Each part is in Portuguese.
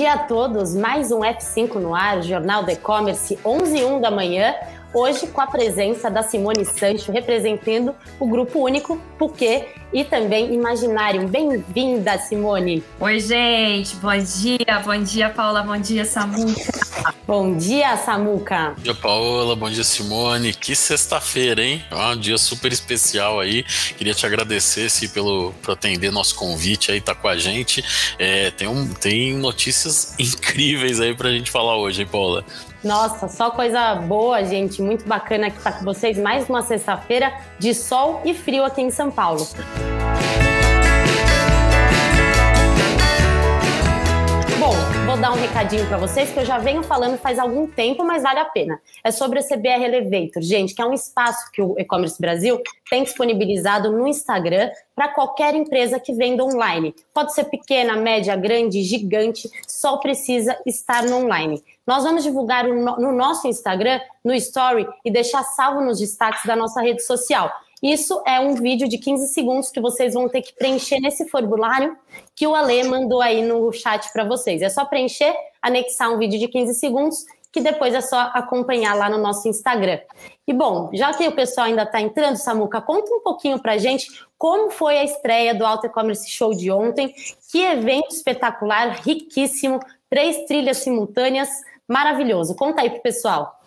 dia a todos, mais um F5 no ar, Jornal do E-Commerce, 11 e 1 da manhã. Hoje com a presença da Simone Sancho, representando o Grupo Único, porque e também Imaginário. Bem-vinda, Simone. Oi, gente. Bom dia. Bom dia, Paula. Bom dia, Samuca. Bom dia, Samuca. Bom dia, Paola. Bom dia, Simone. Que sexta-feira, hein? É um dia super especial aí. Queria te agradecer se pelo por atender nosso convite aí, tá com a gente. É, tem, um, tem notícias incríveis aí pra gente falar hoje, hein, Paula? Nossa, só coisa boa, gente. Muito bacana que estar tá com vocês mais uma sexta-feira de sol e frio aqui em São Paulo. Dar um recadinho para vocês que eu já venho falando faz algum tempo, mas vale a pena. É sobre a CBR Elevator, gente, que é um espaço que o E-Commerce Brasil tem disponibilizado no Instagram para qualquer empresa que venda online. Pode ser pequena, média, grande, gigante, só precisa estar no online. Nós vamos divulgar no nosso Instagram, no Story, e deixar salvo nos destaques da nossa rede social. Isso é um vídeo de 15 segundos que vocês vão ter que preencher nesse formulário que o Ale mandou aí no chat para vocês. É só preencher, anexar um vídeo de 15 segundos que depois é só acompanhar lá no nosso Instagram. E bom, já que o pessoal ainda está entrando, Samuca, conta um pouquinho para gente como foi a estreia do Alto E-Commerce Show de ontem. Que evento espetacular, riquíssimo, três trilhas simultâneas, maravilhoso. Conta aí pro pessoal.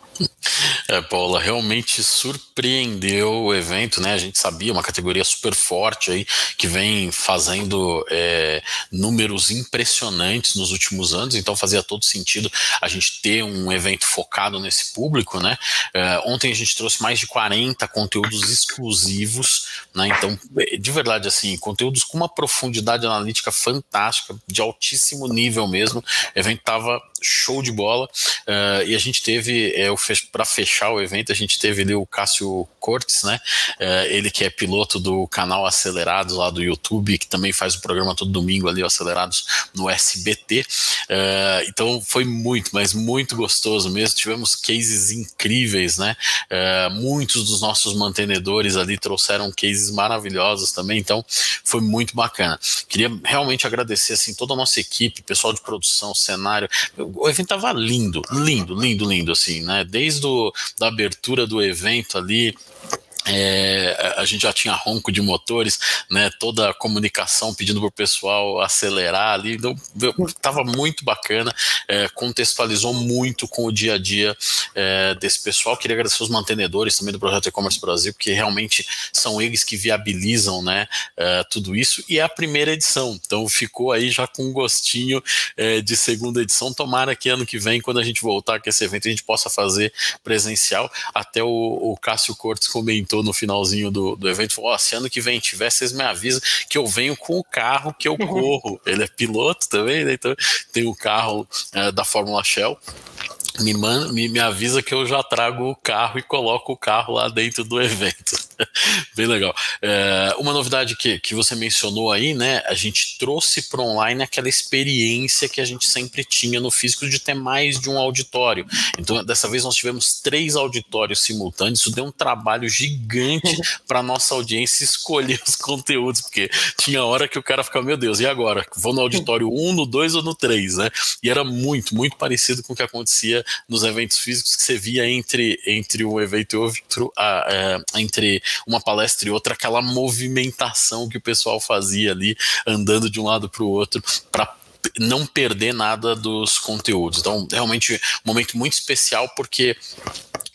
É, Paula, realmente surpreendeu o evento, né? A gente sabia, uma categoria super forte aí, que vem fazendo é, números impressionantes nos últimos anos, então fazia todo sentido a gente ter um evento focado nesse público, né? É, ontem a gente trouxe mais de 40 conteúdos exclusivos, né? Então, de verdade, assim, conteúdos com uma profundidade analítica fantástica, de altíssimo nível mesmo. O evento tava show de bola. Uh, e a gente teve, é, para fechar o evento, a gente teve ali o Cássio Cortes, né? Uh, ele que é piloto do canal Acelerados lá do YouTube, que também faz o programa todo domingo ali, Acelerados no SBT. Uh, então foi muito, mas muito gostoso mesmo. Tivemos cases incríveis, né? muitos dos nossos mantenedores ali trouxeram cases maravilhosos também, então foi muito bacana. Queria realmente agradecer assim toda a nossa equipe, pessoal de produção, cenário, o evento tava lindo, lindo, lindo, lindo, assim, né? Desde o, da abertura do evento ali, é, a gente já tinha ronco de motores, né, toda a comunicação pedindo para o pessoal acelerar ali, então, estava muito bacana, é, contextualizou muito com o dia a dia é, desse pessoal. Queria agradecer os mantenedores também do projeto E-Commerce Brasil, porque realmente são eles que viabilizam né, é, tudo isso, e é a primeira edição, então ficou aí já com um gostinho é, de segunda edição. Tomara que ano que vem, quando a gente voltar com esse evento, a gente possa fazer presencial. Até o, o Cássio Cortes comentou comentou no finalzinho do, do evento, falou, oh, se ano que vem tiver, vocês me avisam que eu venho com o carro que eu corro. Ele é piloto também, né? Então tem o carro é, da Fórmula Shell me, man, me, me avisa que eu já trago o carro e coloco o carro lá dentro do evento. Bem legal. É, uma novidade que, que você mencionou aí, né? A gente trouxe para online aquela experiência que a gente sempre tinha no físico de ter mais de um auditório. Então, dessa vez nós tivemos três auditórios simultâneos. Isso deu um trabalho gigante para nossa audiência escolher os conteúdos, porque tinha hora que o cara ficava, meu Deus, e agora? Vou no auditório 1, no 2 ou no 3, né? E era muito, muito parecido com o que acontecia nos eventos físicos que você via entre, entre um evento e outro, a, a, entre uma palestra e outra, aquela movimentação que o pessoal fazia ali, andando de um lado para o outro, para não perder nada dos conteúdos. Então, realmente, um momento muito especial, porque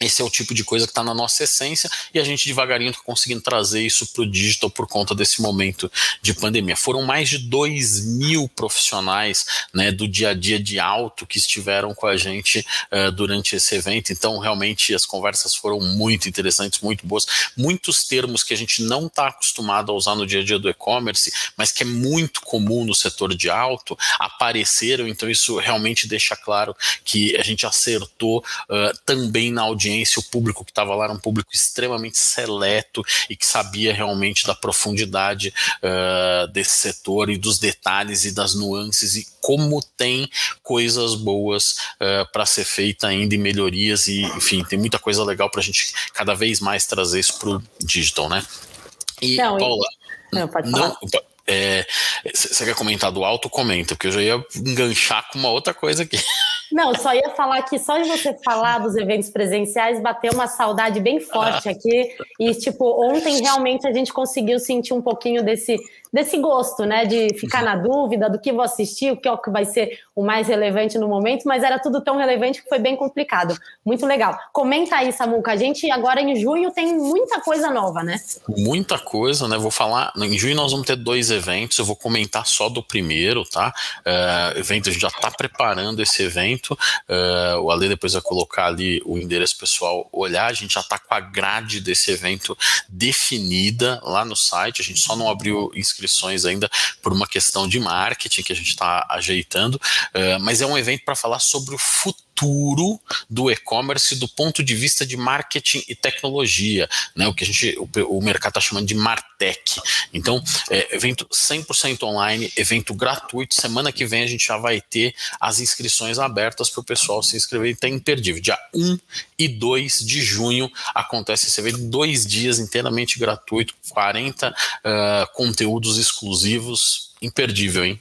esse é o tipo de coisa que está na nossa essência e a gente devagarinho está conseguindo trazer isso para o digital por conta desse momento de pandemia. Foram mais de 2 mil profissionais né, do dia a dia de alto que estiveram com a gente uh, durante esse evento, então realmente as conversas foram muito interessantes, muito boas. Muitos termos que a gente não está acostumado a usar no dia a dia do e-commerce, mas que é muito comum no setor de alto, apareceram, então isso realmente deixa claro que a gente acertou uh, também na audiência audiência, o público que estava lá era um público extremamente seleto e que sabia realmente da profundidade uh, desse setor e dos detalhes e das nuances e como tem coisas boas uh, para ser feita ainda e melhorias e enfim tem muita coisa legal para a gente cada vez mais trazer isso para o digital, né? E não, Paula, não, pode falar. Não, é, Você quer comentar do alto? Comenta, porque eu já ia enganchar com uma outra coisa aqui. Não, só ia falar que só de você falar dos eventos presenciais bateu uma saudade bem forte aqui. E, tipo, ontem realmente a gente conseguiu sentir um pouquinho desse desse gosto, né? De ficar na dúvida do que vou assistir, o que, é o que vai ser o mais relevante no momento, mas era tudo tão relevante que foi bem complicado. Muito legal. Comenta aí, Samuca. A gente agora em junho tem muita coisa nova, né? Muita coisa, né? Vou falar. Em junho nós vamos ter dois eventos. Eu vou comentar só do primeiro, tá? Uh, evento, a gente já está preparando esse evento. Uh, o Ale depois vai colocar ali o endereço pessoal olhar. A gente já está com a grade desse evento definida lá no site. A gente só não abriu inscrições ainda por uma questão de marketing que a gente está ajeitando, uh, mas é um evento para falar sobre o futuro do e-commerce do ponto de vista de marketing e tecnologia, né? O que a gente, o, o mercado está chamando de Martech. Então, é, evento 100% online, evento gratuito. Semana que vem a gente já vai ter as inscrições abertas para o pessoal se inscrever. Está imperdível. Dia 1 e 2 de junho acontece esse evento, dois dias inteiramente gratuito, 40 uh, conteúdos exclusivos. Imperdível, hein?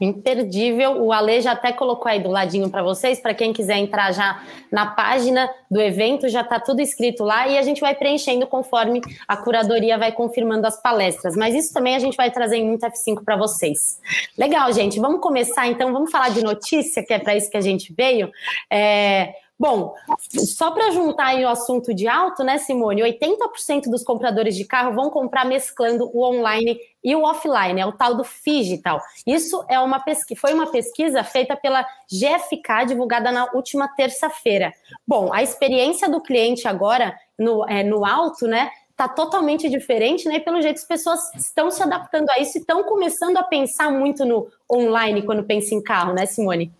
Imperdível. O Ale já até colocou aí do ladinho para vocês, para quem quiser entrar já na página do evento, já está tudo escrito lá e a gente vai preenchendo conforme a curadoria vai confirmando as palestras. Mas isso também a gente vai trazer em muito F5 para vocês. Legal, gente. Vamos começar então, vamos falar de notícia, que é para isso que a gente veio. É, Bom, só para juntar aí o assunto de alto, né, Simone? 80% dos compradores de carro vão comprar mesclando o online e o offline, é o tal do digital. Isso é uma pesquisa, foi uma pesquisa feita pela GFK, divulgada na última terça-feira. Bom, a experiência do cliente agora no, é, no alto, né? Está totalmente diferente, né? E pelo jeito as pessoas estão se adaptando a isso e estão começando a pensar muito no online quando pensa em carro, né, Simone?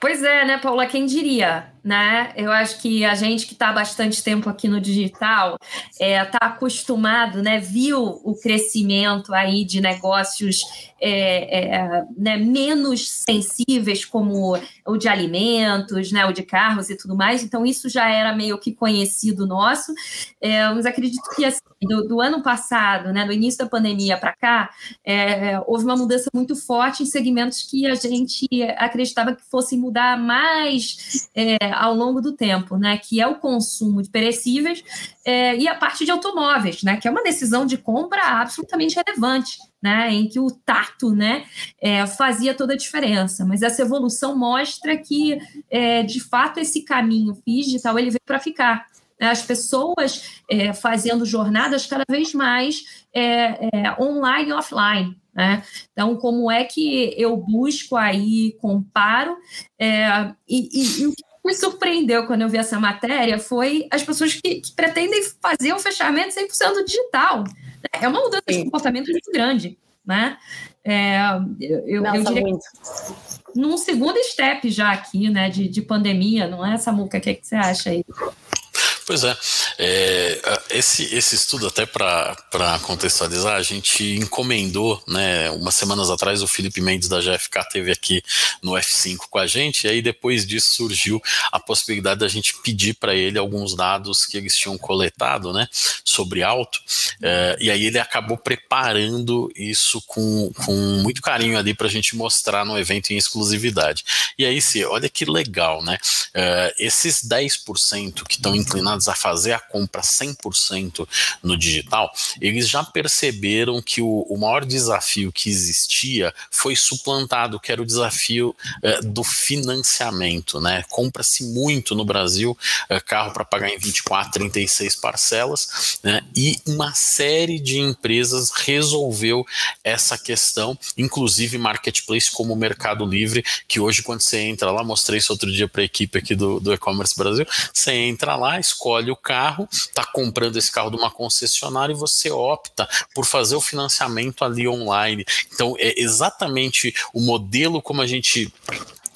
Pois é, né, Paula? Quem diria? Né? Eu acho que a gente que está bastante tempo aqui no digital está é, tá acostumado, né? Viu o crescimento aí de negócios é, é, né, menos sensíveis, como o de alimentos, né? O de carros e tudo mais. Então isso já era meio que conhecido nosso. É, mas acredito que assim, do, do, ano passado, né? Do início da pandemia para cá, é, houve uma mudança muito forte em segmentos que a gente acreditava que fossem mudar mais é, ao longo do tempo, né? Que é o consumo de perecíveis é, e a parte de automóveis, né? Que é uma decisão de compra absolutamente relevante. Né, em que o tato né, é, fazia toda a diferença. Mas essa evolução mostra que, é, de fato, esse caminho digital ele veio para ficar. Né? As pessoas é, fazendo jornadas cada vez mais é, é, online e offline. Né? Então, como é que eu busco aí, comparo, é, e, e, e, o que me surpreendeu quando eu vi essa matéria foi as pessoas que, que pretendem fazer o fechamento 100% digital. É uma mudança Sim. de comportamento muito grande, né? É, eu, Nossa, eu diria muito. num segundo step já aqui, né, de, de pandemia, não é, Samuca? O que, é que você acha aí? Pois é, é esse, esse estudo, até para contextualizar, a gente encomendou, né, umas semanas atrás, o Felipe Mendes da GFK teve aqui no F5 com a gente, e aí depois disso surgiu a possibilidade da gente pedir para ele alguns dados que eles tinham coletado, né, sobre alto, é, e aí ele acabou preparando isso com, com muito carinho ali para a gente mostrar no evento em exclusividade. E aí, se olha que legal, né, é, esses 10% que estão inclinados a fazer a compra 100% no digital, eles já perceberam que o, o, maior desafio que existia foi suplantado, que era o desafio é, do financiamento. Né? Compra-se muito no Brasil é, carro para pagar em 24, 36 parcelas, né? e uma série de empresas resolveu essa questão, inclusive marketplace como o Mercado Livre, que hoje, quando você entra lá, mostrei isso outro dia para a equipe aqui do, do e-commerce Brasil, você entra lá, escolhe escolhe o carro, está comprando esse carro de uma concessionária e você opta por fazer o financiamento ali online. Então, é exatamente o modelo como a gente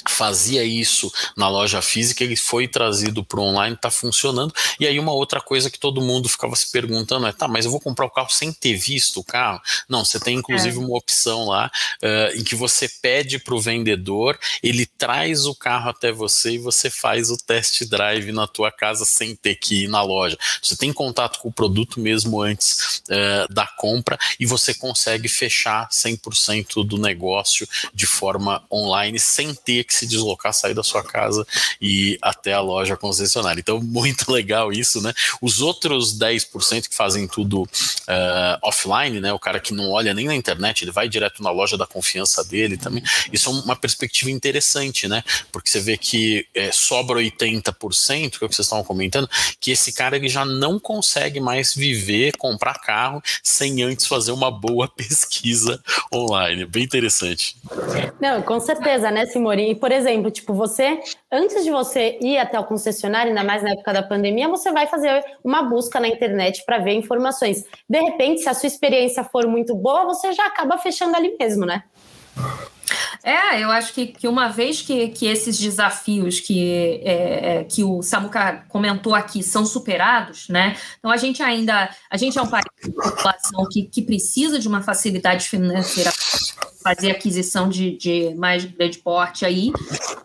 fazia isso na loja física, ele foi trazido para o online, está funcionando. E aí uma outra coisa que todo mundo ficava se perguntando é, tá, mas eu vou comprar o carro sem ter visto o carro? Não, você tem inclusive é. uma opção lá uh, em que você pede para o vendedor, ele traz o carro até você e você faz o test drive na tua casa sem ter que ir na loja. Você tem contato com o produto mesmo antes uh, da compra e você consegue fechar 100% do negócio de forma online sem ter que se deslocar, sair da sua casa e ir até a loja concessionária. Então, muito legal isso, né? Os outros 10% que fazem tudo uh, offline, né? O cara que não olha nem na internet, ele vai direto na loja da confiança dele também. Isso é uma perspectiva interessante, né? Porque você vê que é, sobra 80%, que é o que vocês estavam comentando, que esse cara ele já não consegue mais viver, comprar carro sem antes fazer uma boa pesquisa online. Bem interessante. Não, com certeza, né, Simori? Por exemplo, tipo, você, antes de você ir até o concessionário, ainda mais na época da pandemia, você vai fazer uma busca na internet para ver informações. De repente, se a sua experiência for muito boa, você já acaba fechando ali mesmo, né? É, eu acho que, que uma vez que, que esses desafios que, é, é, que o Samuca comentou aqui são superados, né? Então a gente ainda, a gente é um país de população que, que precisa de uma facilidade financeira fazer aquisição de, de mais grande porte aí.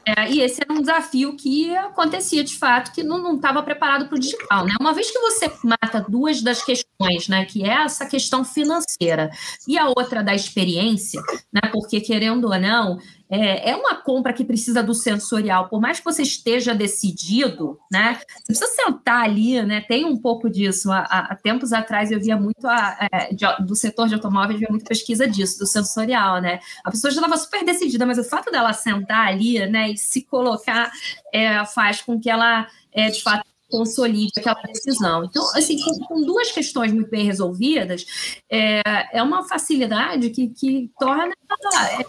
É, e esse era um desafio que acontecia de fato, que não estava preparado para o digital. Né? Uma vez que você mata duas das questões, né, que é essa questão financeira e a outra da experiência, né, porque querendo ou não, é, é uma compra que precisa do sensorial. Por mais que você esteja decidido, né? Você precisa sentar ali, né? Tem um pouco disso. Há, há tempos atrás eu via muito a, é, de, do setor de automóveis, via muita pesquisa disso, do sensorial, né? A pessoa já estava super decidida, mas o fato dela sentar ali, né, e se colocar, é, faz com que ela, é, de fato, consolide aquela decisão. Então, assim, com, com duas questões muito bem resolvidas, é, é uma facilidade que, que torna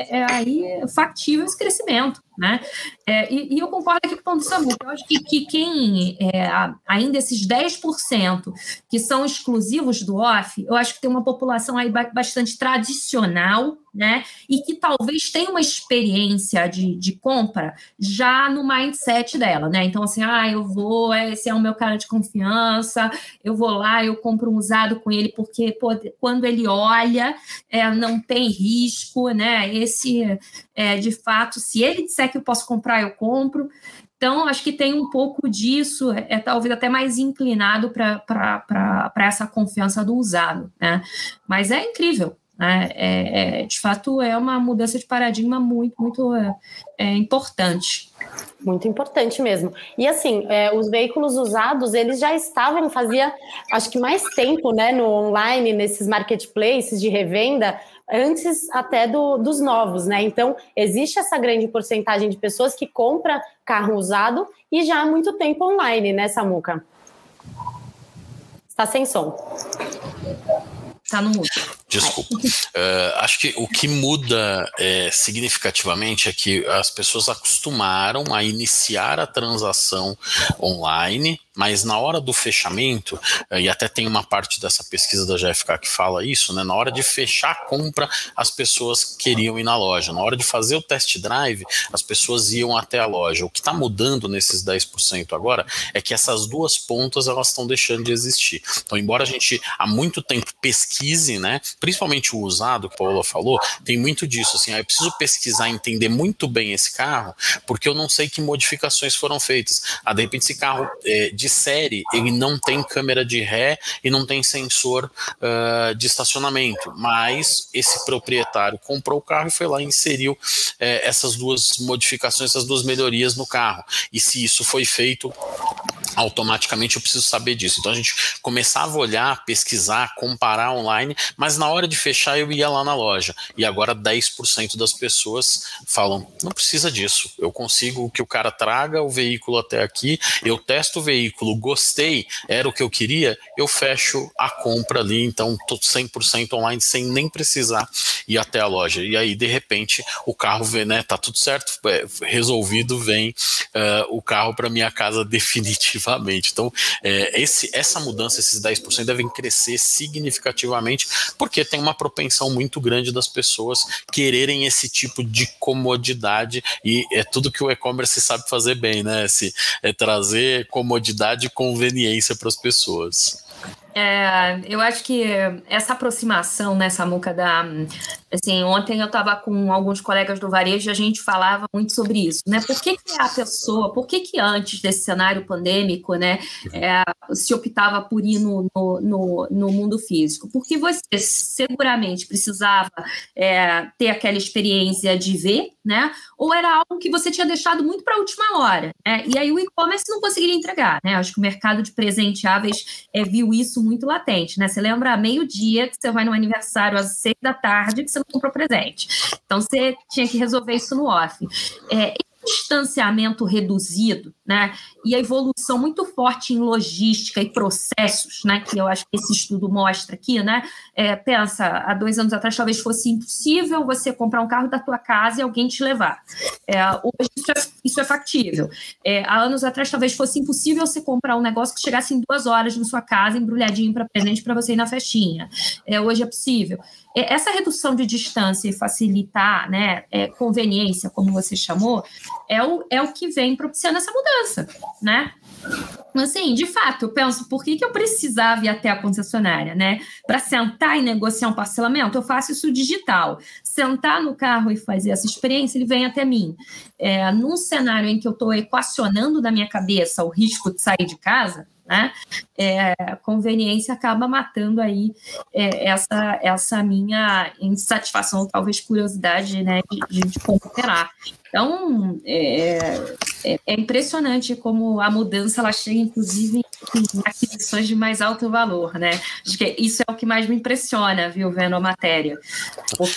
é, é aí factível esse crescimento. Né? É, e, e, eu concordo aqui com o ponto do Samu, eu acho que, que quem, é, ainda esses 10% que são exclusivos do off, eu acho que tem uma população aí bastante tradicional, né? E que talvez tenha uma experiência de, de compra já no mindset dela, né? Então, assim, ah, eu vou, esse é o meu cara de confiança, eu vou lá, eu compro um usado com ele, porque pô, quando ele olha, é, não tem risco, né? Esse, é, de fato, se ele disser que eu posso comprar, eu compro. Então, acho que tem um pouco disso, é, é talvez até mais inclinado para essa confiança do usado, né? Mas é incrível, né? É, é, de fato, é uma mudança de paradigma muito, muito é, é importante. Muito importante mesmo. E assim, é, os veículos usados, eles já estavam, fazia acho que mais tempo, né, no online, nesses marketplaces de revenda, antes até do, dos novos, né? Então, existe essa grande porcentagem de pessoas que compra carro usado e já há muito tempo online, né, Samuca? Está sem som. Está no mudo. Desculpa. Uh, acho que o que muda é, significativamente é que as pessoas acostumaram a iniciar a transação online mas na hora do fechamento, eh, e até tem uma parte dessa pesquisa da GFK que fala isso, né? Na hora de fechar a compra, as pessoas queriam ir na loja. Na hora de fazer o test drive, as pessoas iam até a loja. O que está mudando nesses 10% agora é que essas duas pontas elas estão deixando de existir. Então, embora a gente há muito tempo pesquise, né? Principalmente o usado, que a Paula falou, tem muito disso. Assim, ah, eu preciso pesquisar, entender muito bem esse carro, porque eu não sei que modificações foram feitas. Ah, de repente, esse carro é, de de série, ele não tem câmera de ré e não tem sensor uh, de estacionamento, mas esse proprietário comprou o carro e foi lá e inseriu uh, essas duas modificações, essas duas melhorias no carro. E se isso foi feito automaticamente eu preciso saber disso. Então a gente começava a olhar, pesquisar, comparar online, mas na hora de fechar eu ia lá na loja. E agora 10% das pessoas falam: não precisa disso. Eu consigo que o cara traga o veículo até aqui, eu testo o veículo, gostei, era o que eu queria, eu fecho a compra ali, então tô 100% online sem nem precisar ir até a loja. E aí de repente o carro vem, né, tá tudo certo, é, resolvido, vem uh, o carro para minha casa definitiva efetivamente. Então, é, esse, essa mudança, esses 10%, devem crescer significativamente, porque tem uma propensão muito grande das pessoas quererem esse tipo de comodidade, e é tudo que o e-commerce sabe fazer bem, né? Esse, é trazer comodidade e conveniência para as pessoas. É, eu acho que essa aproximação, né, Samuca, da. Assim, ontem eu estava com alguns colegas do varejo e a gente falava muito sobre isso, né? Por que, que a pessoa, por que, que antes desse cenário pandêmico, né, é, se optava por ir no, no, no, no, mundo físico? Porque você seguramente precisava é, ter aquela experiência de ver, né? Ou era algo que você tinha deixado muito para a última hora, né? E aí o e-commerce não conseguiria entregar, né? Acho que o mercado de presenteáveis é, viu isso muito latente, né? Você lembra meio-dia que você vai no aniversário às seis da tarde que você não comprou presente. Então você tinha que resolver isso no off. É, distanciamento reduzido, né, e a evolução muito forte em logística e processos, né, que eu acho que esse estudo mostra aqui, né, é, pensa, há dois anos atrás talvez fosse impossível você comprar um carro da tua casa e alguém te levar. É, hoje isso é, isso é factível. É, há anos atrás talvez fosse impossível você comprar um negócio que chegasse em duas horas na sua casa, embrulhadinho para presente para você ir na festinha. É, hoje é possível. É, essa redução de distância e facilitar, né, é, conveniência, como você chamou, é o, é o que vem propiciando essa mudança, né? Assim, de fato, eu penso, por que, que eu precisava ir até a concessionária, né? Para sentar e negociar um parcelamento, eu faço isso digital. Sentar no carro e fazer essa experiência, ele vem até mim. É, num cenário em que eu estou equacionando na minha cabeça o risco de sair de casa, né? É, a conveniência acaba matando aí é, essa, essa minha insatisfação, talvez curiosidade, né, de, de. Então, é, é, é, impressionante como a mudança ela chega, inclusive, em aquisições de mais alto valor, né? Acho que isso é o que mais me impressiona, viu, vendo a matéria.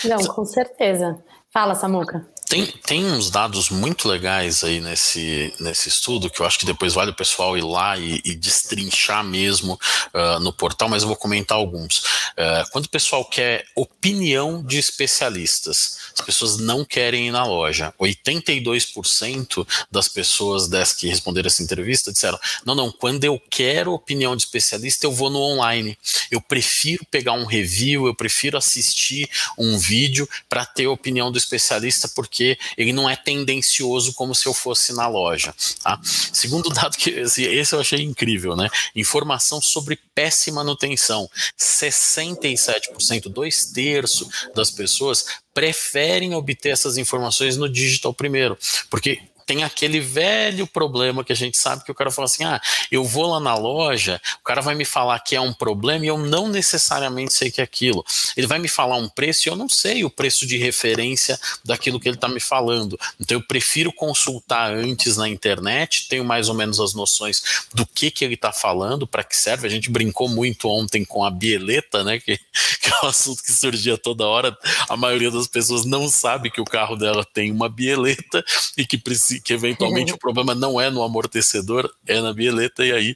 Não, com certeza. Fala, Samuca. Tem, tem uns dados muito legais aí nesse, nesse estudo que eu acho que depois vale o pessoal ir lá e, e destrinchar mesmo uh, no portal, mas eu vou comentar alguns. Uh, quando o pessoal quer opinião de especialistas, as pessoas não querem ir na loja. 82% das pessoas dessas que responderam essa entrevista disseram: não, não, quando eu quero opinião de especialista, eu vou no online. Eu prefiro pegar um review, eu prefiro assistir um vídeo para ter a opinião do especialista, porque porque ele não é tendencioso como se eu fosse na loja. Tá? Segundo dado que esse eu achei incrível, né? Informação sobre péssima manutenção. 67%, dois terços das pessoas preferem obter essas informações no digital primeiro, porque tem aquele velho problema que a gente sabe que o cara fala assim: ah, eu vou lá na loja, o cara vai me falar que é um problema e eu não necessariamente sei que é aquilo. Ele vai me falar um preço e eu não sei o preço de referência daquilo que ele está me falando. Então eu prefiro consultar antes na internet, tenho mais ou menos as noções do que, que ele está falando, para que serve. A gente brincou muito ontem com a bieleta, né? Que, que é um assunto que surgia toda hora. A maioria das pessoas não sabe que o carro dela tem uma bieleta e que precisa que eventualmente o problema não é no amortecedor, é na bieleta, e aí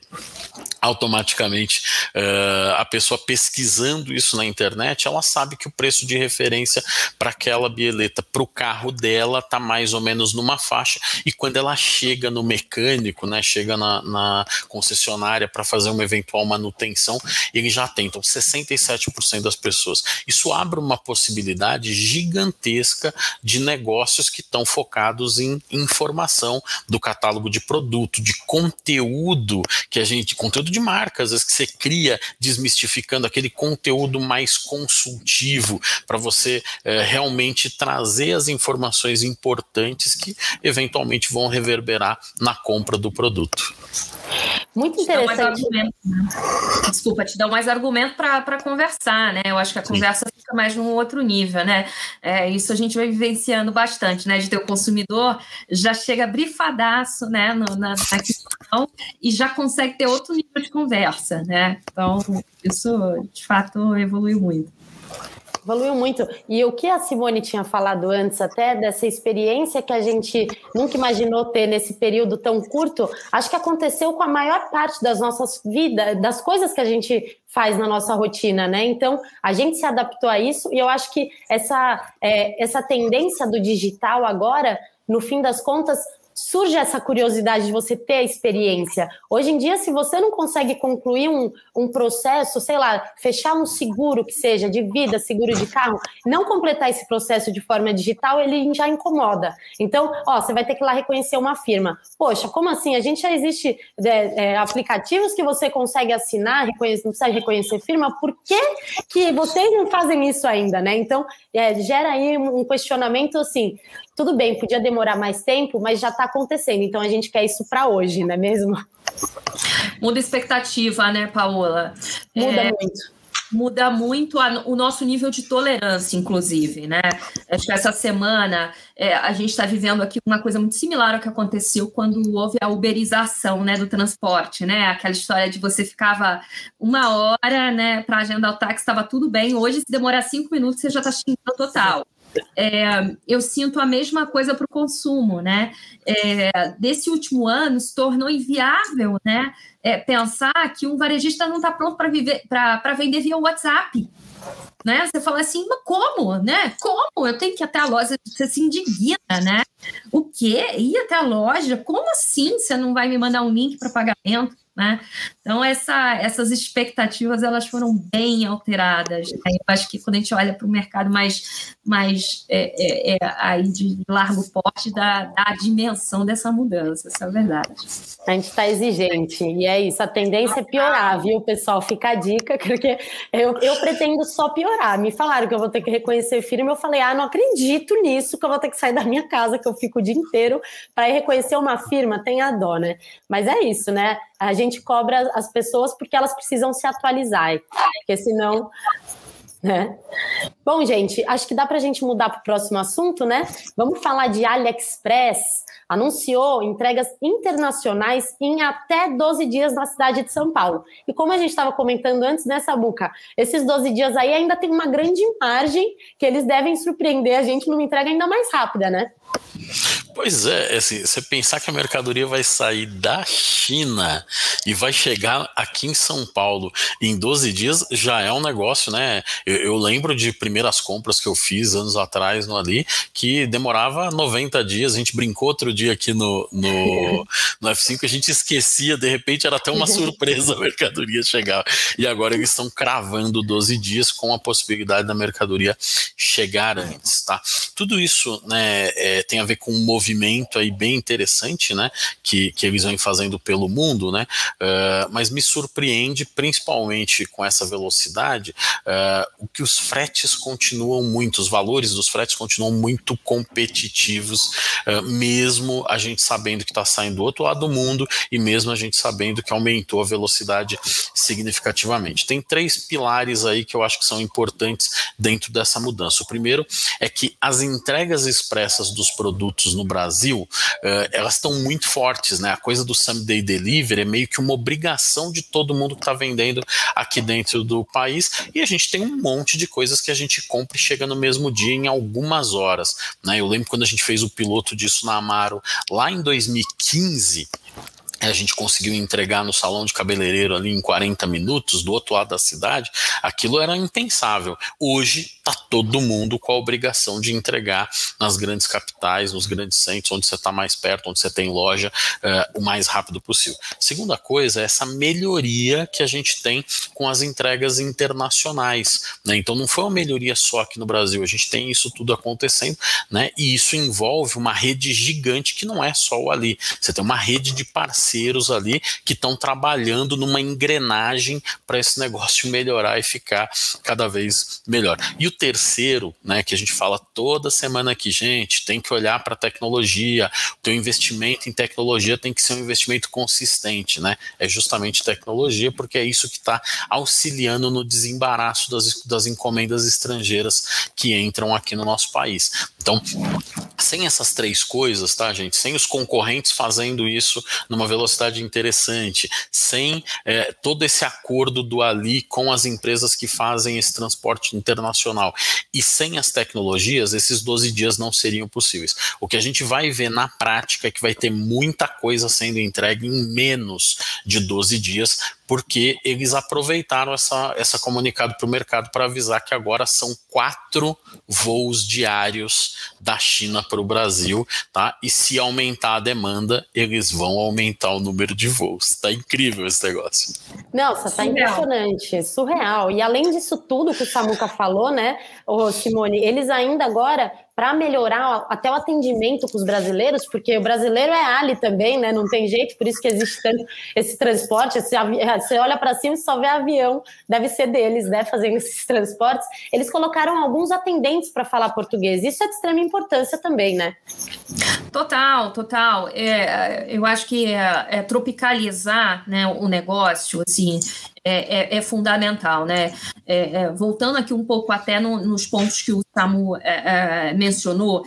automaticamente uh, a pessoa pesquisando isso na internet, ela sabe que o preço de referência para aquela bieleta para o carro dela está mais ou menos numa faixa, e quando ela chega no mecânico, né, chega na, na concessionária para fazer uma eventual manutenção, ele já tem. Então, 67% das pessoas. Isso abre uma possibilidade gigantesca de negócios que estão focados em informação informação do catálogo de produto, de conteúdo que a gente, conteúdo de marcas, que você cria desmistificando aquele conteúdo mais consultivo para você é, realmente trazer as informações importantes que eventualmente vão reverberar na compra do produto. Muito interessante. Né? Desculpa, te dá mais argumento para conversar, né? Eu acho que a conversa Sim. fica mais num outro nível, né? É, isso a gente vai vivenciando bastante, né? De ter o consumidor já chega brifadaço, né? No, na, na questão e já consegue ter outro nível de conversa, né? Então, isso de fato evoluiu muito. Evoluiu muito. E o que a Simone tinha falado antes, até dessa experiência que a gente nunca imaginou ter nesse período tão curto, acho que aconteceu com a maior parte das nossas vidas, das coisas que a gente faz na nossa rotina, né? Então, a gente se adaptou a isso e eu acho que essa, é, essa tendência do digital agora, no fim das contas, surge essa curiosidade de você ter a experiência. Hoje em dia, se você não consegue concluir um, um processo, sei lá, fechar um seguro que seja de vida, seguro de carro, não completar esse processo de forma digital, ele já incomoda. Então, ó, você vai ter que ir lá reconhecer uma firma. Poxa, como assim? A gente já existe é, é, aplicativos que você consegue assinar, reconhecer, não precisa reconhecer firma, por que, que vocês não fazem isso ainda, né? Então, é, gera aí um questionamento assim, tudo bem, podia demorar mais tempo, mas já está acontecendo, então a gente quer isso para hoje, não é mesmo? Muda expectativa, né, Paola? Muda é, muito muda muito a, o nosso nível de tolerância, inclusive, né? Acho que essa semana é, a gente está vivendo aqui uma coisa muito similar ao que aconteceu quando houve a uberização, né, do transporte, né? Aquela história de você ficava uma hora, né, para agendar o táxi, estava tudo bem. Hoje, se demorar cinco minutos, você já está xingando total é, eu sinto a mesma coisa para o consumo, né? É, desse último ano se tornou inviável, né? É, pensar que um varejista não está pronto para vender via WhatsApp. Né? Você fala assim, mas como, né? Como? Eu tenho que ir até a loja, você se indigna, né? O quê? Ir até a loja? Como assim você não vai me mandar um link para pagamento? Né? Então essa, essas expectativas elas foram bem alteradas. Né? Eu acho que quando a gente olha para o mercado mais, mais é, é, é, aí de largo porte, dá, dá a dimensão dessa mudança, essa é a verdade. A gente está exigente, e é isso. A tendência é piorar, viu, pessoal? Fica a dica, porque eu, eu pretendo só piorar. Me falaram que eu vou ter que reconhecer firme, eu falei, ah, não acredito nisso, que eu vou ter que sair da minha casa, que eu fico o dia inteiro, para reconhecer uma firma, tem a dó, né? Mas é isso, né? A gente cobra as pessoas porque elas precisam se atualizar, porque senão né? Bom, gente, acho que dá para a gente mudar para o próximo assunto, né? Vamos falar de AliExpress. Anunciou entregas internacionais em até 12 dias na cidade de São Paulo. E como a gente estava comentando antes, né, Sabuca? Esses 12 dias aí ainda tem uma grande margem que eles devem surpreender a gente numa entrega ainda mais rápida, né? Pois é, assim, você pensar que a mercadoria vai sair da China e vai chegar aqui em São Paulo em 12 dias já é um negócio, né? Eu, eu lembro de primeiras compras que eu fiz anos atrás no ali, que demorava 90 dias. A gente brincou outro dia aqui no, no, no F5, a gente esquecia, de repente era até uma surpresa a mercadoria chegar. E agora eles estão cravando 12 dias com a possibilidade da mercadoria chegar antes, tá? Tudo isso, né, é, tem a ver com um movimento aí bem interessante, né, que, que eles vêm fazendo pelo mundo, né, uh, mas me surpreende principalmente com essa velocidade, uh, o que os fretes continuam muito, os valores dos fretes continuam muito competitivos, uh, mesmo a gente sabendo que está saindo do outro lado do mundo e mesmo a gente sabendo que aumentou a velocidade significativamente. Tem três pilares aí que eu acho que são importantes dentro dessa mudança. O primeiro é que as entregas expressas dos produtos no Brasil, uh, elas estão muito fortes, né? A coisa do Someday Delivery é meio que uma obrigação de todo mundo que está vendendo aqui dentro do país e a gente tem um monte de coisas que a gente compra e chega no mesmo dia em algumas horas, né? Eu lembro quando a gente fez o piloto disso na Amaro lá em 2015, a gente conseguiu entregar no salão de cabeleireiro ali em 40 minutos, do outro lado da cidade, aquilo era impensável. Hoje está todo mundo com a obrigação de entregar nas grandes capitais, nos grandes centros, onde você está mais perto, onde você tem loja, uh, o mais rápido possível. Segunda coisa é essa melhoria que a gente tem com as entregas internacionais. Né? Então não foi uma melhoria só aqui no Brasil, a gente tem isso tudo acontecendo, né? e isso envolve uma rede gigante que não é só o ali. Você tem uma rede de parceiros ali que estão trabalhando numa engrenagem para esse negócio melhorar e ficar cada vez melhor. E o terceiro, né, que a gente fala toda semana aqui, gente, tem que olhar para a tecnologia, o teu investimento em tecnologia tem que ser um investimento consistente, né? É justamente tecnologia, porque é isso que está auxiliando no desembaraço das, das encomendas estrangeiras que entram aqui no nosso país. Então, sem essas três coisas, tá, gente? Sem os concorrentes fazendo isso numa velocidade interessante, sem é, todo esse acordo do Ali com as empresas que fazem esse transporte internacional e sem as tecnologias, esses 12 dias não seriam possíveis. O que a gente vai ver na prática é que vai ter muita coisa sendo entregue em menos de 12 dias, porque eles aproveitaram essa, essa comunicado para o mercado para avisar que agora são quatro voos diários da China para o Brasil, tá? E se aumentar a demanda, eles vão aumentar o número de voos. Tá incrível esse negócio. Nossa, tá impressionante, surreal. E além disso tudo que o Samuca falou, né, ô Simone, eles ainda agora para melhorar até o atendimento com os brasileiros, porque o brasileiro é ali também, né? Não tem jeito, por isso que existe tanto esse transporte. Esse você olha para cima e só vê avião, deve ser deles, né? Fazendo esses transportes. Eles colocaram alguns atendentes para falar português. Isso é de extrema importância também, né? Total, total. É, eu acho que é, é tropicalizar né, o negócio, assim, é, é, é fundamental, né? É, é, voltando aqui um pouco até no, nos pontos que o Samu é, mencionou,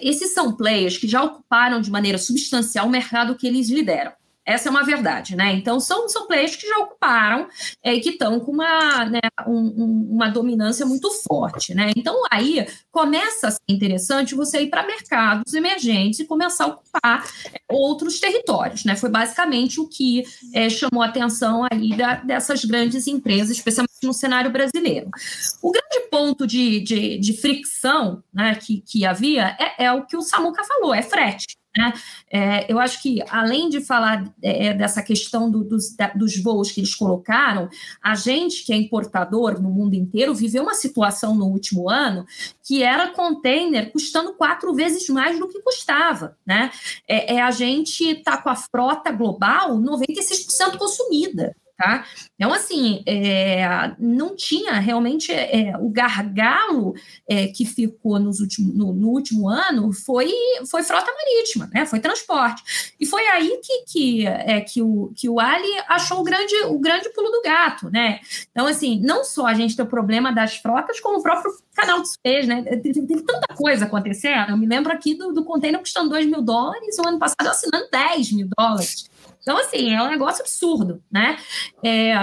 esses são players que já ocuparam de maneira substancial o mercado que eles lideram. Essa é uma verdade, né? Então, são, são players que já ocuparam é, e que estão com uma, né, um, uma dominância muito forte, né? Então, aí começa a ser interessante você ir para mercados emergentes e começar a ocupar é, outros territórios, né? Foi basicamente o que é, chamou a atenção aí da, dessas grandes empresas, especialmente no cenário brasileiro. O grande ponto de, de, de fricção né, que, que havia é, é o que o Samuca falou, é frete. Né? É, eu acho que, além de falar é, dessa questão do, dos, da, dos voos que eles colocaram, a gente que é importador no mundo inteiro viveu uma situação no último ano que era container custando quatro vezes mais do que custava. Né? É, é a gente está com a frota global 96% consumida. Tá? Então, assim, é, não tinha realmente é, o gargalo é, que ficou nos último, no, no, último ano foi, foi frota marítima, né? foi transporte. E foi aí que, que, é, que, o, que o Ali achou o grande, o grande pulo do gato. Né? Então, assim, não só a gente tem o problema das frotas, como o próprio canal de Suez, né? Tem, tem, tanta coisa acontecendo. Eu me lembro aqui do, do container custando 2 mil dólares, o ano passado assinando 10 mil dólares. Então, assim, é um negócio absurdo, né? É,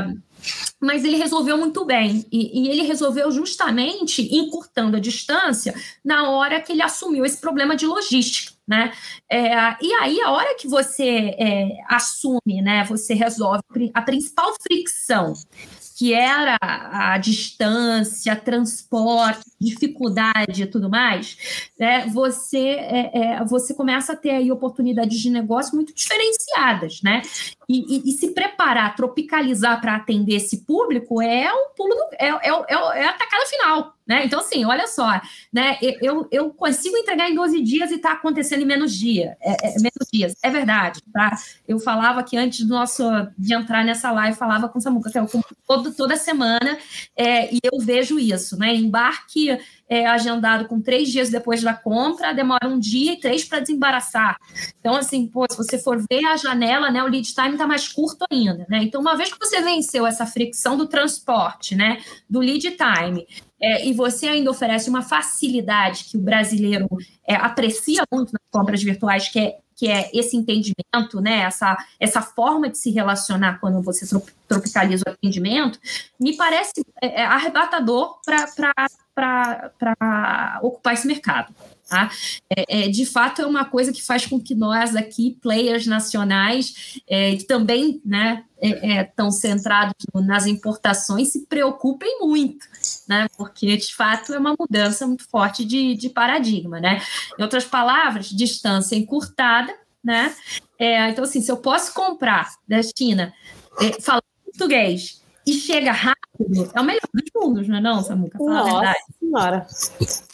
mas ele resolveu muito bem. E, e, ele resolveu justamente encurtando a distância na hora que ele assumiu esse problema de logística. Né? É, e aí, a hora que você é, assume, né, você resolve a principal fricção que era a distância, transporte, dificuldade e tudo mais, né, você, é, é, você começa a ter aí oportunidades de negócio muito diferenciadas, né? E, e, e se preparar, tropicalizar para atender esse público é o pulo, do, é, é, é, é a tacada final, né? Então, assim, olha só, né? Eu, eu consigo entregar em 12 dias e está acontecendo em menos, dia, é, é, menos dias. É verdade, tá? Eu falava que antes do nosso de entrar nessa live, falava com o Samuca, que é todo, toda semana, é, e eu vejo isso, né? Embarque é, agendado com três dias depois da compra, demora um dia e três para desembaraçar. Então, assim, pô, se você for ver a janela, né, o lead time está mais curto ainda, né? Então, uma vez que você venceu essa fricção do transporte, né, do lead time, é, e você ainda oferece uma facilidade que o brasileiro é, aprecia muito nas compras virtuais, que é que é esse entendimento, né, essa, essa forma de se relacionar quando você tropicaliza o atendimento, me parece é, é arrebatador para ocupar esse mercado. Tá? É, é, de fato, é uma coisa que faz com que nós aqui, players nacionais, é, que também né, estão é, é, centrados nas importações, se preocupem muito, né? porque de fato é uma mudança muito forte de, de paradigma. Né? Em outras palavras, distância encurtada. Né? É, então, assim, se eu posso comprar da China falando português e chega rápido, é o melhor dos mundos, não é não, Samuca? Fala Nossa a verdade. senhora,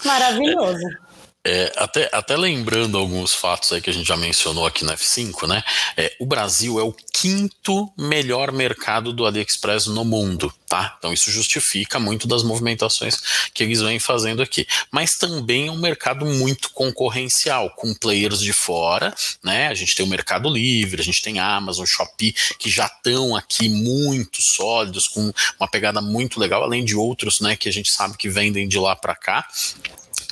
maravilhoso. É, até, até lembrando alguns fatos aí que a gente já mencionou aqui no F5, né? É, o Brasil é o quinto melhor mercado do AliExpress no mundo, tá? Então isso justifica muito das movimentações que eles vêm fazendo aqui. Mas também é um mercado muito concorrencial, com players de fora, né? A gente tem o Mercado Livre, a gente tem a Amazon, Shopee, que já estão aqui muito sólidos, com uma pegada muito legal, além de outros, né, que a gente sabe que vendem de lá para cá.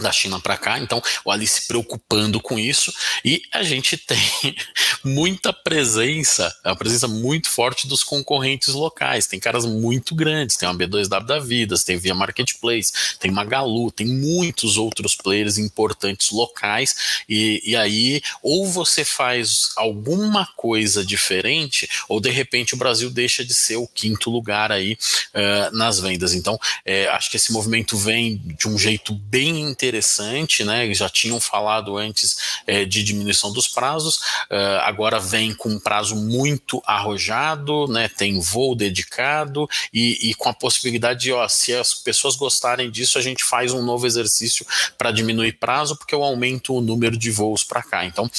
Da China para cá, então o Ali se preocupando com isso. E a gente tem muita presença, uma presença muito forte dos concorrentes locais, tem caras muito grandes, tem uma B2W da Vidas, tem Via Marketplace, tem Magalu, tem muitos outros players importantes locais. E, e aí ou você faz alguma coisa diferente ou de repente o Brasil deixa de ser o quinto lugar aí uh, nas vendas, então é, acho que esse movimento vem de um jeito bem interessante interessante, né? Já tinham falado antes é, de diminuição dos prazos, uh, agora vem com um prazo muito arrojado, né? Tem voo dedicado e, e com a possibilidade de, ó, se as pessoas gostarem disso, a gente faz um novo exercício para diminuir prazo, porque eu aumento o número de voos para cá. Então,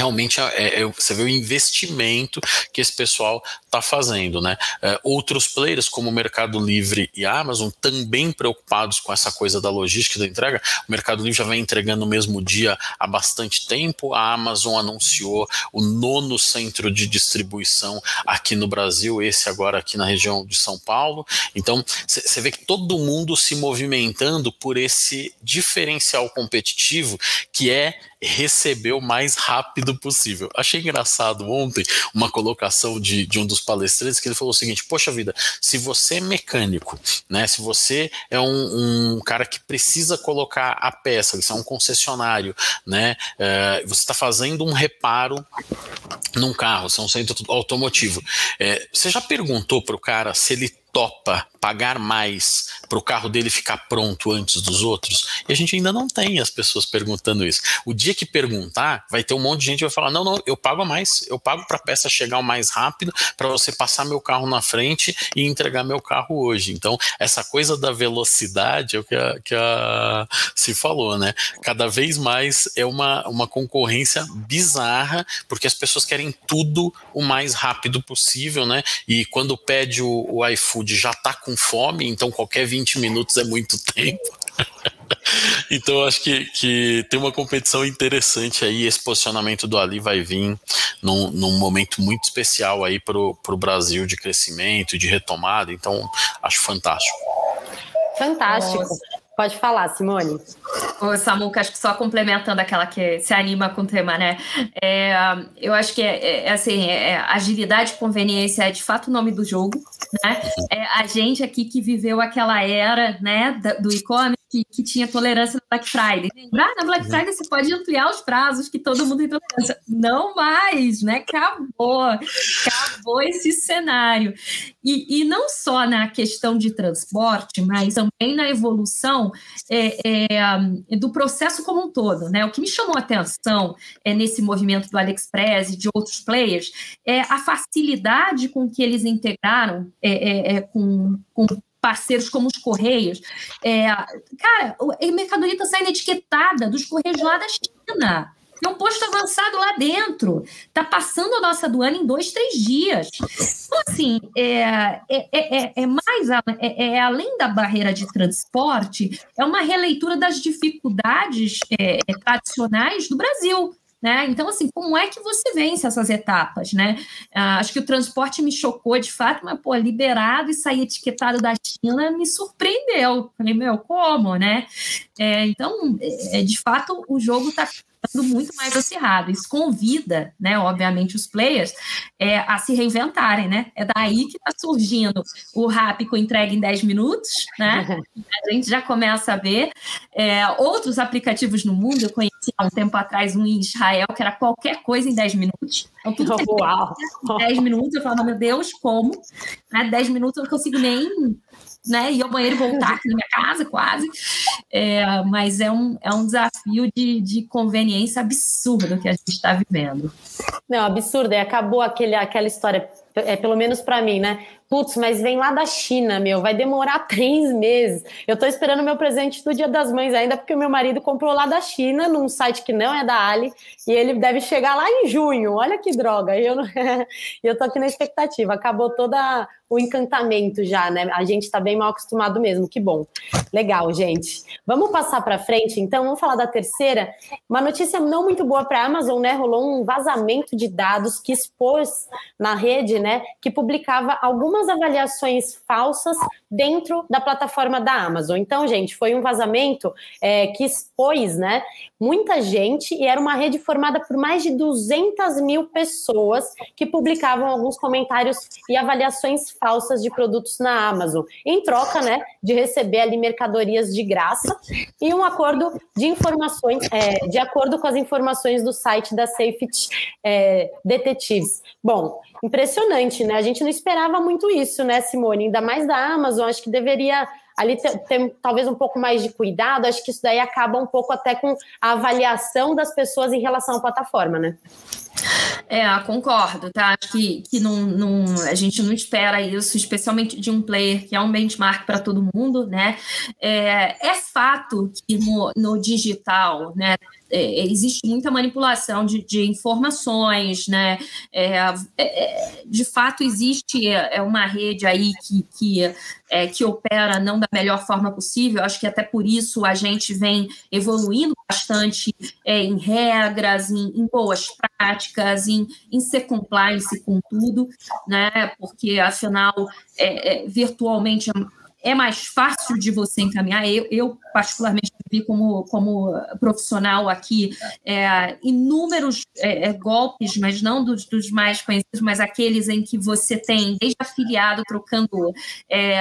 realmente é, é, você vê o investimento que esse pessoal está fazendo, né? É, outros players como o Mercado Livre e a Amazon também preocupados com essa coisa da logística da entrega. O Mercado Livre já vem entregando no mesmo dia há bastante tempo. A Amazon anunciou o nono centro de distribuição aqui no Brasil, esse agora aqui na região de São Paulo. Então você vê que todo mundo se movimentando por esse diferencial competitivo que é receber o mais rápido possível. Achei engraçado ontem uma colocação de, de um dos palestrantes que ele falou o seguinte: Poxa vida, se você é mecânico, né? Se você é um, um cara que precisa colocar a peça, você é um concessionário, né? É, você está fazendo um reparo num carro, você é um centro automotivo. É, você já perguntou para o cara se ele topa pagar mais para o carro dele ficar pronto antes dos outros? E a gente ainda não tem as pessoas perguntando isso. O dia que perguntar, vai ter um monte de gente que vai falar: não, não, eu pago mais, eu pago para a peça chegar mais rápido, para você passar meu carro na frente e entregar meu carro hoje. Então, essa coisa da velocidade é o que a, que a se falou, né? Cada vez mais é uma, uma concorrência bizarra, porque as pessoas querem tudo o mais rápido possível, né? E quando pede o, o iFood já está com fome, então qualquer 20 minutos é muito tempo. então acho que, que tem uma competição interessante aí. Esse posicionamento do Ali vai vir num, num momento muito especial aí para o Brasil de crescimento, de retomada. Então acho fantástico. Fantástico. Nossa. Pode falar, Simone. Samuca, acho que só complementando aquela que se anima com o tema, né? É, eu acho que é, é assim, é, agilidade e conveniência é de fato o nome do jogo, né? É a gente aqui que viveu aquela era, né, do e-commerce que, que, tinha tolerância na Black Friday. Ah, na Black Friday você pode ampliar os prazos que todo mundo tem tolerância. Não mais, né? Acabou. Acabou esse cenário. E, e não só na questão de transporte, mas também na evolução é, é, do processo como um todo. Né? O que me chamou a atenção é, nesse movimento do AliExpress e de outros players é a facilidade com que eles integraram é, é, é com, com parceiros como os Correios. É, cara, a mercadoria está saindo etiquetada dos Correios lá da China. Tem um posto avançado lá dentro. Está passando a nossa aduana em dois, três dias. Então, assim, é, é, é, é mais é, é, além da barreira de transporte, é uma releitura das dificuldades é, tradicionais do Brasil. Né? Então, assim, como é que você vence essas etapas, né? Ah, acho que o transporte me chocou de fato, mas, pô, liberado e sair etiquetado da China me surpreendeu. Falei, meu, como, né? É, então, é, de fato, o jogo está muito mais acirrado. Isso convida, né, obviamente, os players é, a se reinventarem, né? É daí que está surgindo o rap com entrega em 10 minutos, né? A gente já começa a ver é, outros aplicativos no mundo. Eu conheci há um tempo atrás um em Israel que era qualquer coisa em 10 minutos. Então, tudo em 10 minutos, eu falo, meu Deus, como? Né? 10 minutos eu não consigo nem né, ir ao banheiro e voltar aqui na minha casa, quase. É, mas é um, é um desafio de, de conveniência absurdo que a gente está vivendo. Não, absurdo. E acabou aquele, aquela história, é, pelo menos para mim, né? Putz, mas vem lá da China, meu, vai demorar três meses. Eu tô esperando meu presente do Dia das Mães ainda, porque o meu marido comprou lá da China, num site que não é da Ali, e ele deve chegar lá em junho. Olha que droga. E eu, não... eu tô aqui na expectativa. Acabou toda o encantamento já, né? A gente está bem mal acostumado mesmo, que bom. Legal, gente. Vamos passar para frente, então, vamos falar da terceira. Uma notícia não muito boa para a Amazon, né? Rolou um vazamento de dados que expôs na rede, né, que publicava algumas avaliações falsas dentro da plataforma da Amazon. Então, gente, foi um vazamento é, que expôs, né, muita gente e era uma rede formada por mais de 200 mil pessoas que publicavam alguns comentários e avaliações falsas de produtos na Amazon, em troca, né, de receber ali mercadorias de graça e um acordo de informações, é, de acordo com as informações do site da Safety é, Detectives. Bom, impressionante, né? A gente não esperava muito isso, né, Simone? Ainda mais da Amazon, acho que deveria ali ter, ter, talvez um pouco mais de cuidado, acho que isso daí acaba um pouco até com a avaliação das pessoas em relação à plataforma, né? É, concordo, tá? Acho que, que não, não, a gente não espera isso, especialmente de um player que é um benchmark para todo mundo, né? É, é fato que no, no digital, né, é, existe muita manipulação de, de informações, né? É, é, é de fato, existe é, uma rede aí que, que, é, que opera não da melhor forma possível. Acho que até por isso a gente vem evoluindo bastante em regras, em, em, boas práticas, em, em ser compliance com tudo, né? Porque afinal, virtualmente é mais fácil de você encaminhar. Eu, eu particularmente, vi como, como profissional aqui é, inúmeros é, é, golpes, mas não dos, dos, mais conhecidos, mas aqueles em que você tem desde afiliado trocando é,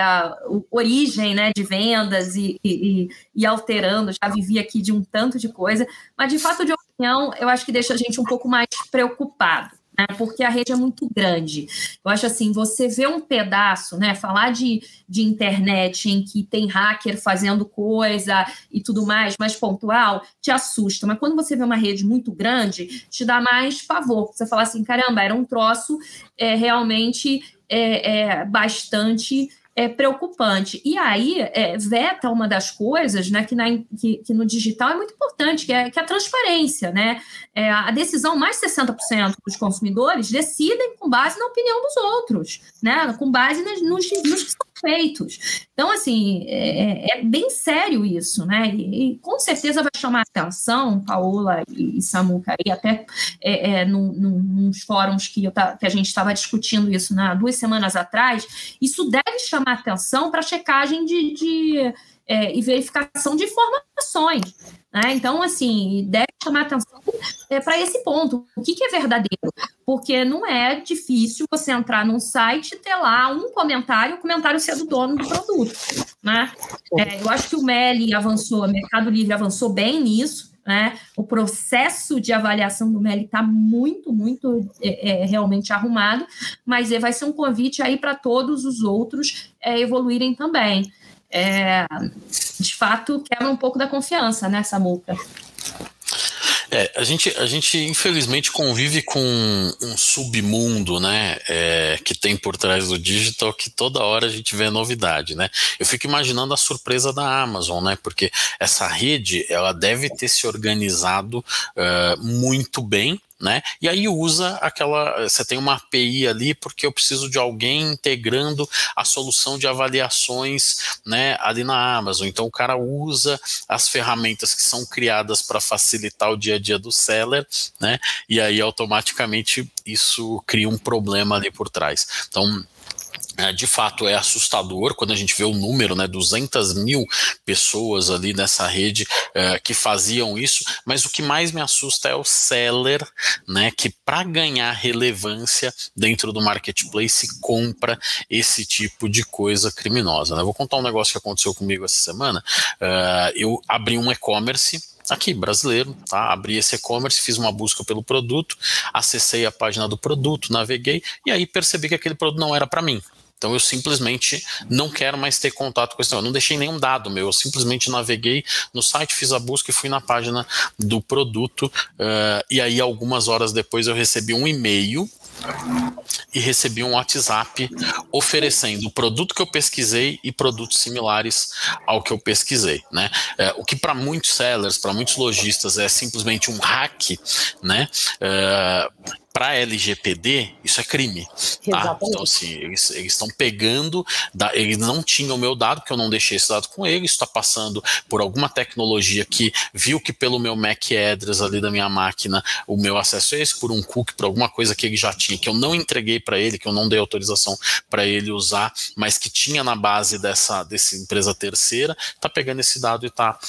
origem né, de vendas e, e, e, alterando. Já vivi aqui de um tanto de coisa, mas de fato, de opinião, eu acho que deixa a gente um pouco mais preocupado né? porque a rede é muito grande. Eu acho assim, você vê um pedaço, né? Falar de, de internet em que tem hacker fazendo coisa e tudo mais, mais pontual, te assusta. Mas quando você vê uma rede muito grande, te dá mais favor. Você fala assim, caramba, era um troço é, realmente é, é, bastante é preocupante. E aí é, veta uma das coisas né, que, na, que, que, no digital é muito importante, que é, que é a transparência. Né? É, a decisão, mais 60% dos consumidores decidem com base na opinião dos outros, né? com base nos que são feitos. Então, assim, é, é, é bem sério isso, né? E, e, com certeza vai chamar atenção, Paola e, e Samuca, e até é, é, num, num, nos fóruns que, eu, que a gente estava discutindo isso né, duas semanas atrás, isso deve chamar atenção para checagem de, de é, e verificação de informações. Né? Então, assim, deve chamar atenção é, para esse ponto. O que, que, é verdadeiro? Porque não é difícil você entrar num site e ter lá um comentário, o comentário ser do dono do produto. Né? É, eu acho que o Meli avançou, o Mercado Livre avançou bem nisso. Né? O processo de avaliação do Meli está muito, muito é, é, realmente arrumado, mas vai ser um convite aí para todos os outros é, evoluírem também é, de fato quebra um pouco da confiança, né, Samuca? É, a gente, a gente infelizmente convive com um submundo, né, é, que tem por trás do digital que toda hora a gente vê novidade, né. Eu fico imaginando a surpresa da Amazon, né, porque essa rede ela deve ter se organizado uh, muito bem, né? E aí usa aquela, você tem uma API ali porque eu preciso de alguém integrando a solução de avaliações, né, ali na Amazon. Então o cara usa as ferramentas que são criadas para facilitar o dia a dia do seller, né? E aí automaticamente isso cria um problema ali por trás. Então de fato é assustador quando a gente vê o número, né, 200 mil pessoas ali nessa rede é, que faziam isso, mas o que mais me assusta é o seller, né, que para ganhar relevância dentro do marketplace compra esse tipo de coisa criminosa. Né? vou contar um negócio que aconteceu comigo essa semana. Uh, eu abri um e-commerce aqui, brasileiro, tá? Abri esse e-commerce, fiz uma busca pelo produto, acessei a página do produto, naveguei e aí percebi que aquele produto não era para mim. Então eu simplesmente não quero mais ter contato com esse negócio. Eu não deixei nenhum dado meu, eu simplesmente naveguei no site, fiz a busca e fui na página do produto. Uh, e aí, algumas horas depois, eu recebi um e-mail e recebi um WhatsApp oferecendo o produto que eu pesquisei e produtos similares ao que eu pesquisei, né? É, o que para muitos sellers, para muitos lojistas é simplesmente um hack, né? É, para LGPD, isso é crime. Tá? Então, assim, eles estão pegando, da, eles não tinham o meu dado, porque eu não deixei esse dado com eles, está passando por alguma tecnologia que viu que pelo meu MAC address ali da minha máquina, o meu acesso é esse, por um cookie, por alguma coisa que ele já tinha, que eu não entreguei para ele, que eu não dei autorização para ele usar, mas que tinha na base dessa, dessa empresa terceira, está pegando esse dado e está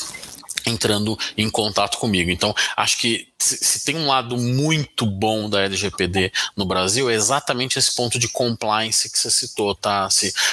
entrando em contato comigo. Então, acho que se, tem um lado muito bom da LGPD no Brasil, é exatamente esse ponto de compliance que você citou, tá?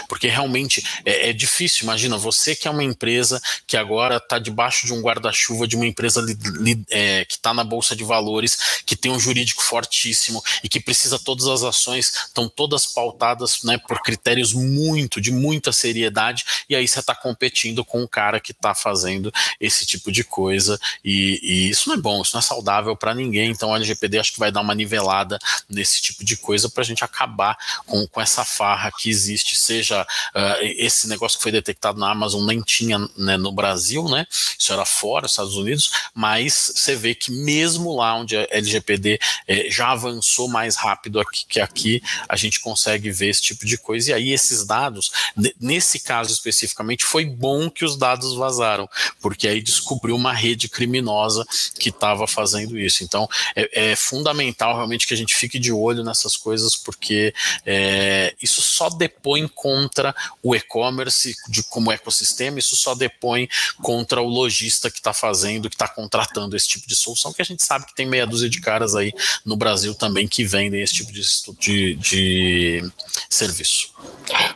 Porque realmente é, é difícil. Imagina, você que é uma empresa que agora está debaixo de um guarda-chuva de uma empresa li, li, é, que está na Bolsa de Valores, que tem um jurídico fortíssimo e que precisa todas as ações, estão todas pautadas né, por critérios muito, de muita seriedade, e aí você está competindo com o cara que está fazendo esse tipo de coisa, e, e isso não é bom, isso não é saudável para ninguém. Então, a LGPD acho que vai dar uma nivelada nesse tipo de coisa para a gente acabar com, com essa farra que existe, seja uh, esse negócio que foi detectado na Amazon nem tinha né, no Brasil, né? Isso era fora, Estados Unidos, mas você vê que mesmo lá onde a LGPD eh, já avançou mais rápido aqui, que aqui, a gente consegue ver esse tipo de coisa. E aí, esses dados, nesse caso especificamente, foi bom que os dados vazaram, porque aí descobriu uma rede criminosa que estava fazendo fazendo isso. Então, é, é, fundamental realmente que a gente fique de olho nessas coisas, porque é, isso só depõe contra o e-commerce de como ecossistema, isso só depõe contra o lojista que está fazendo, que está contratando esse tipo de solução, que a gente sabe que tem meia dúzia de caras aí no Brasil também que vendem esse tipo de, de, de serviço.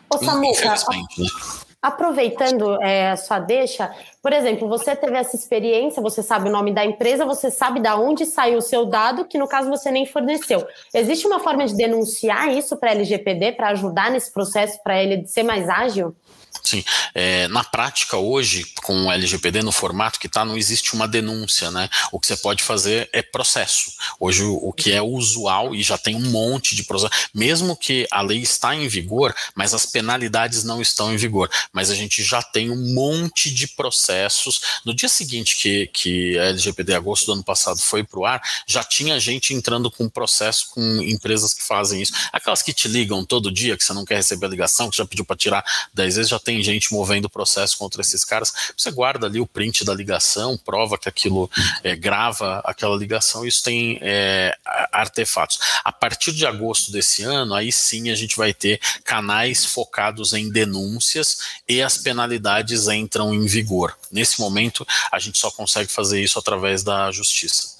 Ô, Samuca, né? Aproveitando é, a sua deixa, por exemplo, você teve essa experiência, você sabe o nome da empresa, você sabe da onde saiu o seu dado, que no caso você nem forneceu. Existe uma forma de denunciar isso para a LGPD, para ajudar nesse processo, para ele ser mais ágil? Sim, é, na prática hoje, com o LGPD no formato que está, não existe uma denúncia, né? O que você pode fazer é processo. Hoje o, o, que é usual, e já tem um monte de processo, mesmo que a lei está em vigor, mas as penalidades não estão em vigor. Mas a gente já tem um monte de processos. No dia seguinte que, que a LGPD, agosto do ano passado, foi para o ar, já tinha gente entrando com processo com empresas que fazem isso. Aquelas que te ligam todo dia, que você não quer receber a ligação, que já pediu para tirar 10 vezes, já tem gente movendo processo contra esses caras, você guarda ali o print da ligação, prova que aquilo é, grava aquela ligação, isso tem é, artefatos. A partir de agosto desse ano, aí sim a gente vai ter canais focados em denúncias e as penalidades entram em vigor. Nesse momento, a gente só consegue fazer isso através da justiça.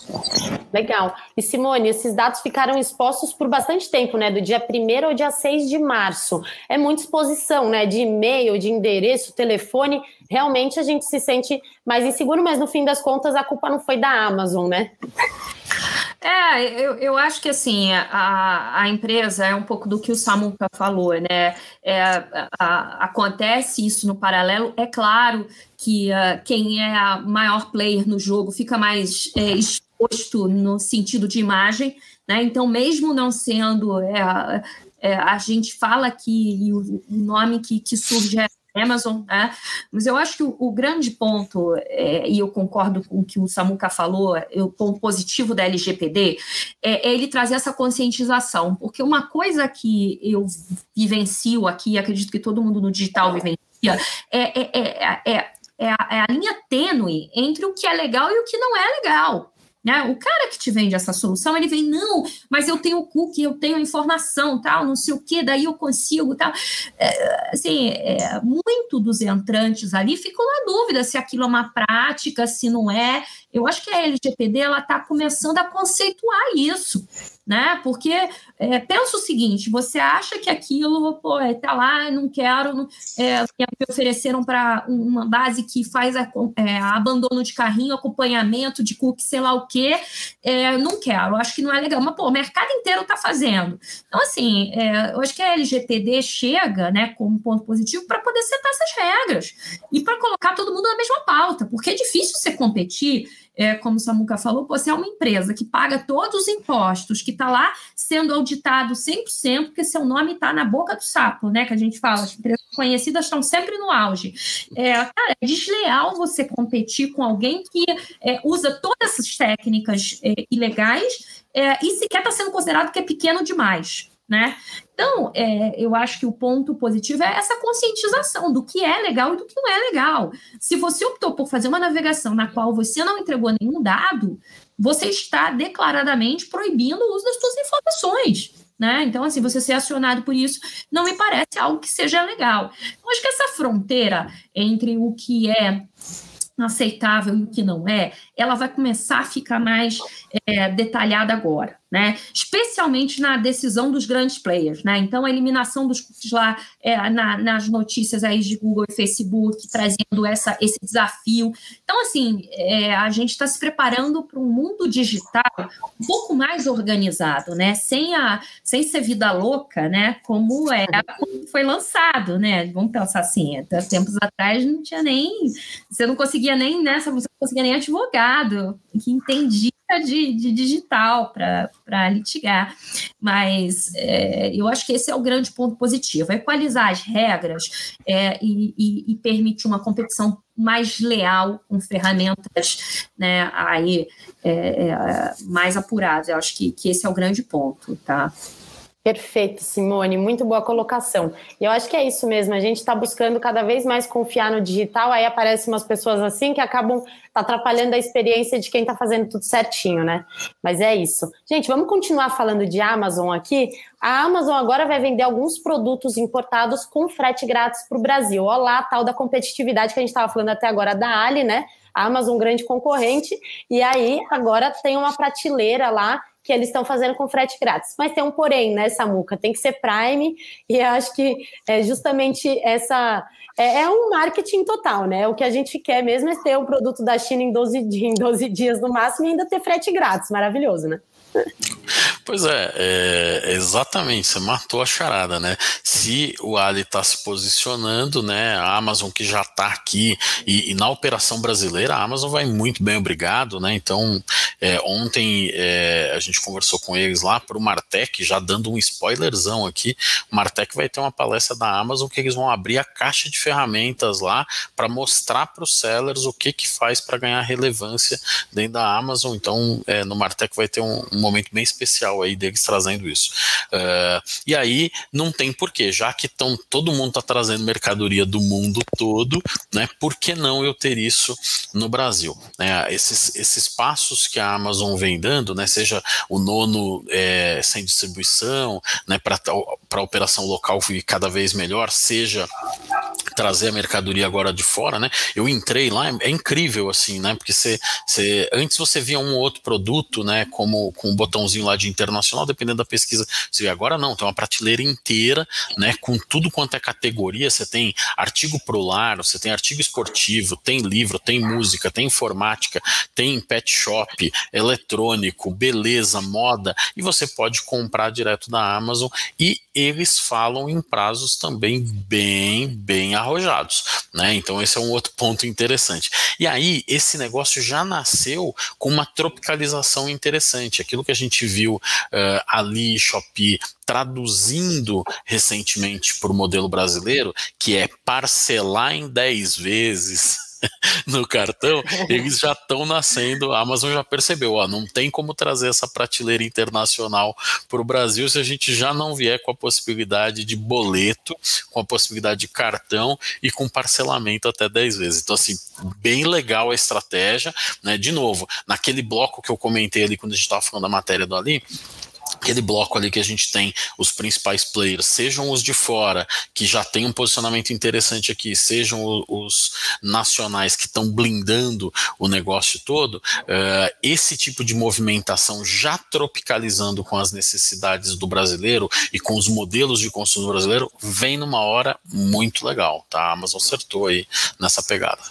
Legal. E Simone, esses dados ficaram expostos por bastante tempo, né? Do dia 1 ao dia 6 de março. É muita exposição, né? De e-mail, de endereço, telefone. Realmente a gente se sente mais inseguro, mas no fim das contas a culpa não foi da Amazon, né? É, eu, eu acho que assim, a, a empresa é um pouco do que o Samuca falou, né? É, a, a, acontece isso no paralelo, é claro que uh, quem é a maior player no jogo fica mais é, exposto no sentido de imagem, né? Então, mesmo não sendo. É, é, a gente fala que o, o nome que, que surge é Amazon, né? Mas eu acho que o, o grande ponto, é, e eu concordo com o que o Samuca falou, o ponto positivo da LGPD, é, é, ele trazer essa conscientização, porque uma coisa que eu vivencio aqui, acredito que todo mundo no digital vivencia, é, é, é, a, é a linha tênue entre o que é legal e o que não é legal. Né? O cara que te vende essa solução, ele vem, não, mas eu tenho o cookie, eu tenho a informação, tal, não sei o que, daí eu consigo, tal. É, assim, é, muito dos entrantes ali ficam na dúvida se aquilo é uma prática, se não é. Eu acho que a LGPD ela está começando a conceituar isso né? Porque é, pensa o seguinte: você acha que aquilo, pô, é, tá lá, não quero, não, é, ofereceram para uma base que faz a, é, abandono de carrinho, acompanhamento de cookie, sei lá o quê, é, não quero, acho que não é legal. Mas, pô, o mercado inteiro está fazendo. Então, assim, é, eu acho que a LGPD chega, né, como ponto positivo, para poder setar essas regras e para colocar todo mundo na mesma pauta, porque é difícil você competir é, como o Samuca falou, você é uma empresa que paga todos os impostos, que está lá sendo auditado 100%, porque seu nome está na boca do sapo, né? Que a gente fala, as empresas conhecidas estão sempre no auge. É, cara, é desleal você competir com alguém que é, usa todas essas técnicas é, ilegais é, e sequer está sendo considerado que é pequeno demais. Né? Então, é, eu acho que o ponto positivo é essa conscientização do que é legal e do que não é legal. Se você optou por fazer uma navegação na qual você não entregou nenhum dado, você está declaradamente proibindo o uso das suas informações. Né? Então, assim, você ser acionado por isso não me parece algo que seja legal. Eu acho que essa fronteira entre o que é aceitável e o que não é, ela vai começar a ficar mais é, detalhada agora né? Especialmente na decisão dos grandes players, né? Então, a eliminação dos cookies lá é, na, nas notícias aí de Google e Facebook, trazendo essa, esse desafio. Então, assim, é, a gente está se preparando para um mundo digital um pouco mais organizado, né? Sem, a, sem ser vida louca, né? Como é foi lançado, né? Vamos pensar assim, até tempos atrás não tinha nem. Você não conseguia nem nessa, você não conseguia nem advogado que entendia de, de digital para litigar. Mas é, eu acho que esse é o grande ponto positivo: equalizar as regras é, e, e, e, permitir uma competição mais leal com ferramentas né, aí, é, é mais apuradas. Eu acho que, que esse é o grande ponto, tá? Perfeito, Simone, muito boa colocação. E eu acho que é isso mesmo, a gente está buscando cada vez mais confiar no digital, aí aparecem umas pessoas assim que acabam atrapalhando a experiência de quem está fazendo tudo certinho, né? Mas é isso. Gente, vamos continuar falando de Amazon aqui. A Amazon agora vai vender alguns produtos importados com frete grátis para o Brasil. Olha lá a tal da competitividade que a gente estava falando até agora da Ali, né? A Amazon, grande concorrente, e aí agora tem uma prateleira lá que eles estão fazendo com frete grátis. Mas tem um porém, né, Samuca? Tem que ser Prime, e acho que é justamente essa. É, é, um marketing total, né? O que a gente quer mesmo é ter o produto da China em 12, em 12 dias no máximo e ainda ter frete grátis. Maravilhoso, né? Pois é, é, exatamente, você matou a charada, né? Se o Ali está se posicionando, né? A Amazon que já está aqui e, e, na operação brasileira, a Amazon vai muito bem, obrigado, né? Então, é, ontem é, a gente conversou com eles lá para o Martech, já dando um spoilerzão aqui. O Martech vai ter uma palestra da Amazon que eles vão abrir a caixa de ferramentas lá para mostrar para os sellers o que que faz para ganhar relevância dentro da Amazon. Então, é, no Martech vai ter um, um momento bem especial aí deles trazendo isso. Uh, e aí não tem porquê, já que tão, todo mundo está trazendo mercadoria do mundo todo, né? Por que não eu ter isso no Brasil? Né, esses, esses passos que a Amazon vem dando, né? Seja o nono é, sem distribuição, né? Para operação local vir cada vez melhor, seja trazer a mercadoria agora de fora, né? Eu entrei lá, é incrível assim, né? Porque você, você antes você via um outro produto, né? Como com um botãozinho lá de internacional, dependendo da pesquisa. Você vê agora não, tem uma prateleira inteira, né? Com tudo quanto é categoria. Você tem artigo pro lar, você tem artigo esportivo, tem livro, tem música, tem informática, tem pet shop, eletrônico, beleza, moda, e você pode comprar direto da Amazon e eles falam em prazos também bem, bem arrojados, né? Então esse é um outro ponto interessante. E aí esse negócio já nasceu com uma tropicalização interessante, aquilo que a gente viu uh, ali, Shopee traduzindo recentemente para o modelo brasileiro, que é parcelar em 10 vezes no cartão, eles já estão nascendo. A Amazon já percebeu, ó, não tem como trazer essa prateleira internacional para o Brasil se a gente já não vier com a possibilidade de boleto, com a possibilidade de cartão e com parcelamento até 10 vezes. Então, assim, bem legal a estratégia, né? De novo, naquele bloco que eu comentei ali quando a gente estava falando da matéria do Ali, aquele bloco ali que a gente tem os principais players, sejam os de fora, que já tem um posicionamento interessante aqui, sejam os nacionais que estão blindando o negócio todo, uh, esse tipo de movimentação já tropicalizando com as necessidades do brasileiro e com os modelos de consumo brasileiro, vem numa hora muito legal, tá? A Amazon acertou aí nessa pegada.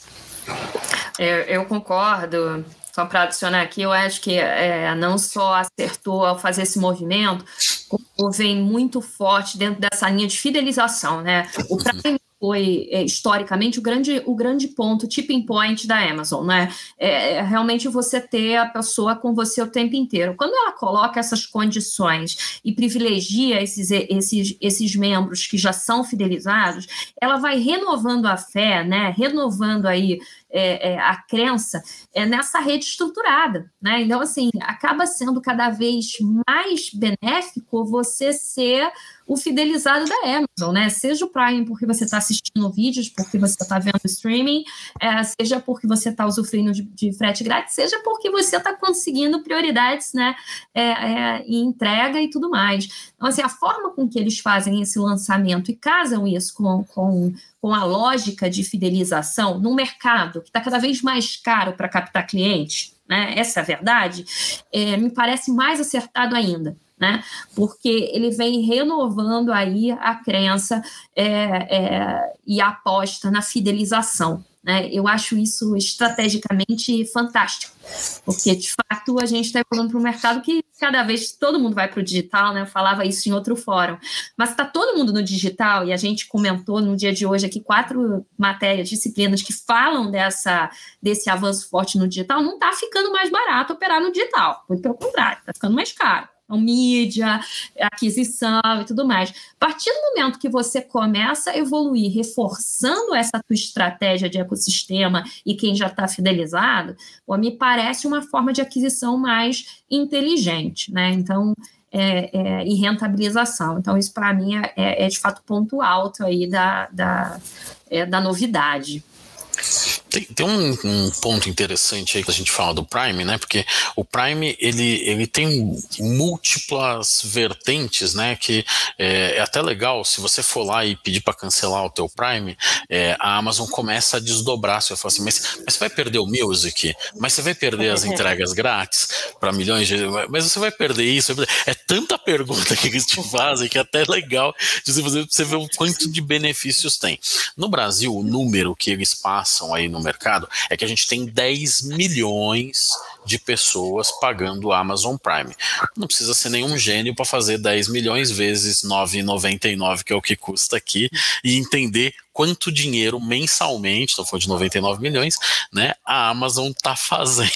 eu, eu concordo só para adicionar aqui, eu acho que é, não só acertou ao fazer esse movimento, como vem muito forte dentro dessa linha de fidelização, né? O Prime foi é, historicamente o grande, o grande ponto, tipping point da Amazon, né? É, é, realmente você ter a pessoa com você o tempo inteiro. Quando ela coloca essas condições e privilegia esses, esses, esses membros que já são fidelizados, ela vai renovando a fé, né? Renovando aí é, é, a crença é nessa rede estruturada, né? Então, assim, acaba sendo cada vez mais benéfico você ser o fidelizado da Amazon, né? Seja o Prime porque você está assistindo vídeos, porque você está vendo streaming, é, seja porque você está usufruindo de, de, frete grátis, seja porque você está conseguindo prioridades, né? É, é, e entrega e tudo mais. Então, assim, a forma com que eles fazem esse lançamento e casam isso com, com, com a lógica de fidelização num mercado que está cada vez mais caro para captar clientes, né? Essa é a verdade, é, me parece mais acertado ainda né? Porque ele vem renovando aí a crença é, é, e a aposta na fidelização. Né? Eu acho isso estrategicamente fantástico, porque de fato a gente está evoluindo para um mercado que cada vez todo mundo vai para o digital, né? Eu falava isso em outro fórum, mas está todo mundo no digital e a gente comentou no dia de hoje aqui quatro matérias, disciplinas que falam dessa desse avanço forte no digital. Não está ficando mais barato operar no digital, muito pelo contrário, está ficando mais caro. Mídia, aquisição e tudo mais. A partir do momento que você começa a evoluir, reforçando essa tua estratégia de ecossistema e quem já está fidelizado, pô, me parece uma forma de aquisição mais inteligente, né? Então, é, é, e rentabilização. Então, isso para mim é, é, de fato ponto alto aí da, da, é, da novidade. Tem, tem um, um, ponto interessante aí que a gente fala do Prime, né? Porque o Prime ele, ele tem múltiplas vertentes, né? Que é, é até legal se você for lá e pedir para cancelar o teu Prime, é, a Amazon começa a desdobrar. Você fala assim, mas, mas você vai perder o Music, mas você vai perder as entregas grátis para milhões de, mas você vai perder isso. É tanta pergunta que eles te fazem que é até legal de você, você ver o quanto de benefícios tem. No Brasil, o número que eles passam aí no no mercado é que a gente tem 10 milhões de pessoas pagando o Amazon Prime. Não precisa ser nenhum gênio para fazer 10 milhões vezes 9,99, que é o que custa aqui, e entender quanto dinheiro mensalmente, estou falando de 99 milhões, né, a Amazon está fazendo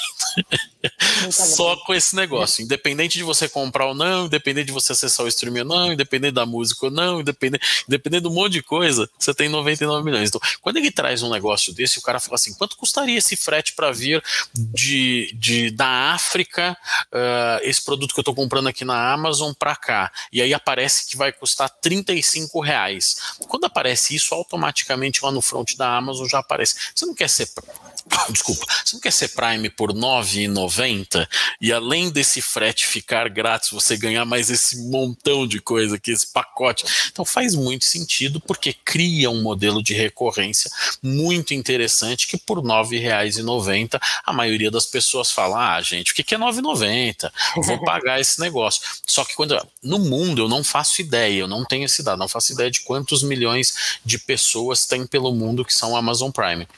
só com esse negócio. Independente de você comprar ou não, independente de você acessar o streaming ou não, independente da música ou não, independente, independente de um monte de coisa, você tem 99 milhões. Então, quando ele traz um negócio desse, o cara fala assim: quanto custaria esse frete para vir de, de, da África, uh, esse produto que eu estou comprando aqui na Amazon para cá? E aí aparece que vai custar 35 reais. Quando aparece isso, automaticamente lá no front da Amazon já aparece. Você não quer ser desculpa, você não quer ser Prime por R$ 9,90 e além desse frete ficar grátis, você ganhar mais esse montão de coisa aqui, esse pacote. Então faz muito sentido porque cria um modelo de recorrência muito interessante que por R$ 9,90 a maioria das pessoas fala: "Ah, gente, o que é R$ 9,90? Vou pagar esse negócio". Só que quando no mundo eu não faço ideia, eu não tenho esse dado, não faço ideia de quantos milhões de pessoas tem pelo mundo que são Amazon Prime.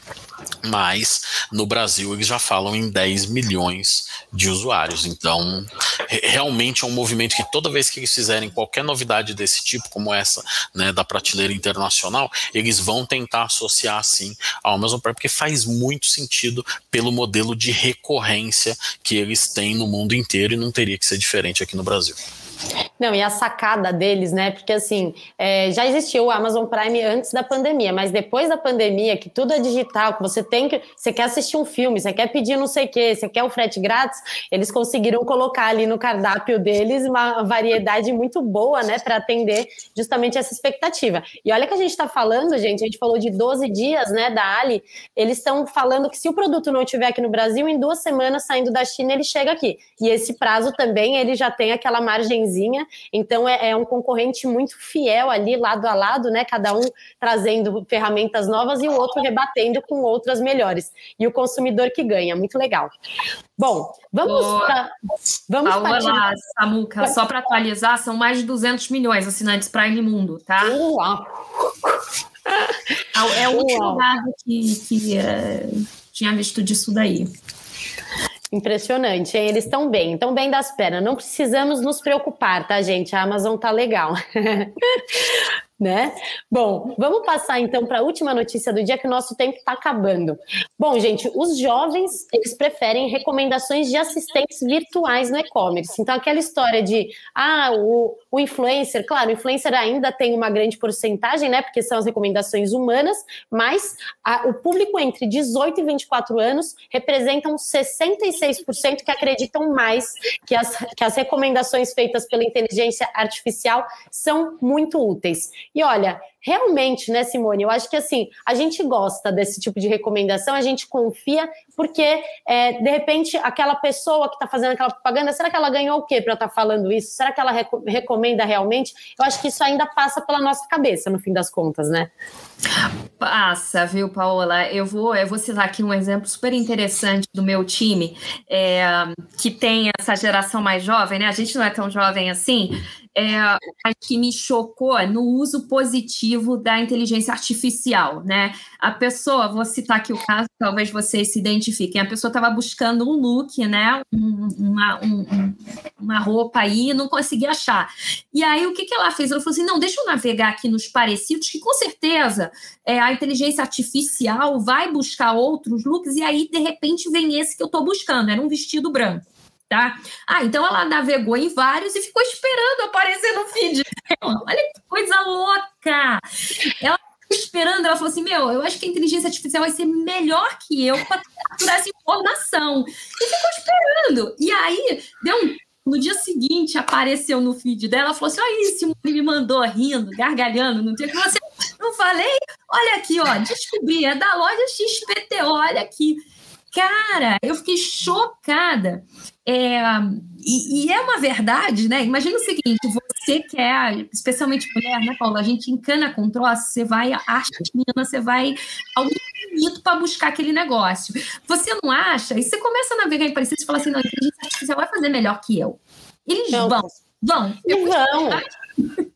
Mas no Brasil eles já falam em 10 milhões de usuários. Então, realmente é um movimento que toda vez que eles fizerem qualquer novidade desse tipo, como essa, né, da prateleira internacional, eles vão tentar associar assim ao Amazon Prime, porque faz muito sentido pelo modelo de recorrência que eles têm no mundo inteiro e não teria que ser diferente aqui no Brasil. Não, e a sacada deles, né? Porque assim, é, já existiu o Amazon Prime antes da pandemia, mas depois da pandemia, que tudo é digital, que você tem que. Você quer assistir um filme, você quer pedir não sei o quê, você quer o frete grátis, eles conseguiram colocar ali no cardápio deles uma variedade muito boa, né? Para atender justamente essa expectativa. E olha que a gente está falando, gente, a gente falou de 12 dias, né, da Ali, eles estão falando que se o produto não estiver aqui no Brasil, em duas semanas saindo da China, ele chega aqui. E esse prazo também, ele já tem aquela margenzinha então é, é, um concorrente muito fiel ali, lado a lado, né? Cada um trazendo ferramentas novas e o outro rebatendo com outras melhores. E o consumidor que ganha, muito legal. Bom, vamos para. Vamos lá, Samuca, só para atualizar, são mais de 200 milhões assinantes Prime Mundo, tá? Uau! É o último dado que, que uh, tinha visto disso daí. Impressionante, hein? Eles estão bem, estão bem das pernas. Não precisamos nos preocupar, tá, gente? A Amazon tá legal. né? Bom, vamos passar então para a última notícia do dia que o nosso tempo está acabando. Bom, gente, os jovens eles preferem recomendações de assistentes virtuais no e-commerce. Então, aquela história de ah, o, o influencer, claro, o influencer ainda tem uma grande porcentagem, né? Porque são as recomendações humanas, mas a, o público entre 18 e 24 anos representam 66% que acreditam mais que as, que as recomendações feitas pela inteligência artificial são muito úteis. E olha, realmente, né, Simone? Eu acho que assim, a gente gosta desse tipo de recomendação, a gente confia, porque é, de repente aquela pessoa que está fazendo aquela propaganda, será que ela ganhou o quê para estar tá falando isso? Será que ela recomenda realmente? Eu acho que isso ainda passa pela nossa cabeça, no fim das contas, né? Passa, viu, Paola? Eu vou, eu vou citar aqui um exemplo super interessante do meu time, é, que tem essa geração mais jovem, né? A gente não é tão jovem assim, é, que me chocou no uso positivo da inteligência artificial, né? A pessoa, vou citar aqui o caso, talvez vocês se identifiquem, a pessoa estava buscando um look, né? Um, uma, um, uma roupa aí e não conseguia achar. E aí, o que, que ela fez? Ela falou assim, não, deixa eu navegar aqui nos parecidos, que com certeza é, a inteligência artificial vai buscar outros looks, e aí, de repente, vem esse que eu estou buscando, era um vestido branco tá? Ah, então ela navegou em vários e ficou esperando aparecer no feed. Olha que coisa louca! Ela esperando, ela falou assim: Meu, eu acho que a inteligência artificial vai ser melhor que eu para capturar essa informação. E ficou esperando. E aí, deu um. No dia seguinte, apareceu no feed dela, falou assim: Olha isso, me mandou rindo, gargalhando, não tem o que você. Não falei? Olha aqui, ó, descobri, é da loja XPT, olha aqui. Cara, eu fiquei chocada. É, e, e, é uma verdade, né? Imagina o seguinte: você quer, especialmente mulher, né, Paula? A gente encana com troço, você vai à China, você vai ao infinito para buscar aquele negócio. Você não acha? E você começa a navegar em parecidos e fala assim: não, a inteligência artificial vai fazer melhor que eu. Eles não. vão, vão. Vão.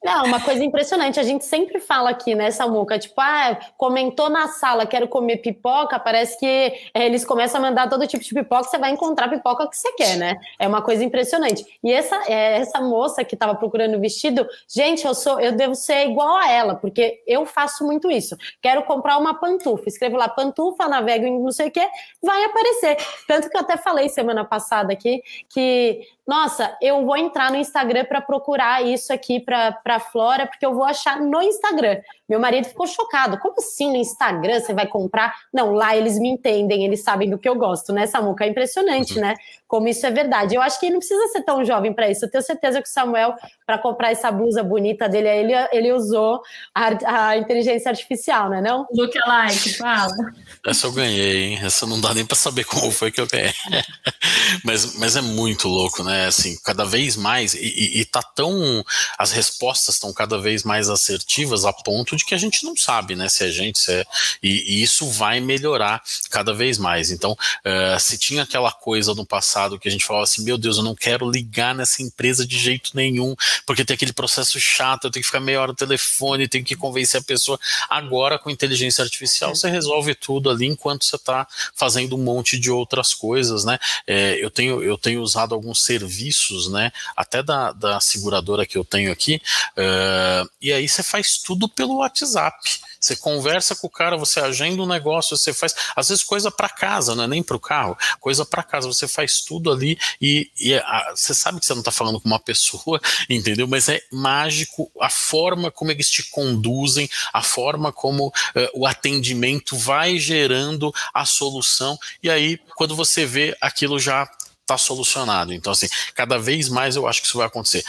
Não, uma coisa impressionante. A gente sempre fala aqui, né, Samuca? Tipo, ah, comentou na sala, quero comer pipoca. Parece que é, eles começam a mandar todo tipo de pipoca, você vai encontrar a pipoca que você quer, né? É uma coisa impressionante. E essa, é, essa moça que estava procurando vestido, gente, eu sou, eu devo ser igual a ela, porque eu faço muito isso. Quero comprar uma pantufa, escrevo lá pantufa, navego em não sei o que, vai aparecer. Tanto que eu até falei semana passada aqui que nossa, eu vou entrar no Instagram para procurar isso aqui para Flora, porque eu vou achar no Instagram. Meu marido ficou chocado. Como assim no Instagram você vai comprar? Não, lá eles me entendem, eles sabem do que eu gosto, né, Samuca? É impressionante, uhum. né? Como isso é verdade. Eu acho que ele não precisa ser tão jovem para isso. Eu tenho certeza que o Samuel, para comprar essa blusa bonita dele, ele, ele usou a, a inteligência artificial, né? Não? Look alike, fala. Essa eu ganhei, hein? Essa não dá nem para saber como foi que eu ganhei. mas, mas é muito louco, né? Assim, cada vez mais, e, e, e tá tão. As respostas estão cada vez mais assertivas a ponto de que a gente não sabe, né? Se é gente, se é. E, e isso vai melhorar cada vez mais. Então, uh, se tinha aquela coisa no passado que a gente falava assim, meu Deus, eu não quero ligar nessa empresa de jeito nenhum, porque tem aquele processo chato, eu tenho que ficar meia hora no telefone, tenho que convencer a pessoa. Agora, com inteligência artificial, você resolve tudo ali enquanto você está fazendo um monte de outras coisas, né? É, eu, tenho, eu tenho usado alguns serviços, né? Até da, da seguradora que eu tenho aqui, uh, e aí você faz tudo pelo WhatsApp. Você conversa com o cara, você agenda um negócio, você faz, às vezes, coisa para casa, não é nem para o carro, coisa para casa. Você faz tudo ali e, e a, você sabe que você não está falando com uma pessoa, entendeu? Mas é mágico a forma como eles te conduzem, a forma como uh, o atendimento vai gerando a solução. E aí, quando você vê, aquilo já está solucionado. Então, assim, cada vez mais eu acho que isso vai acontecer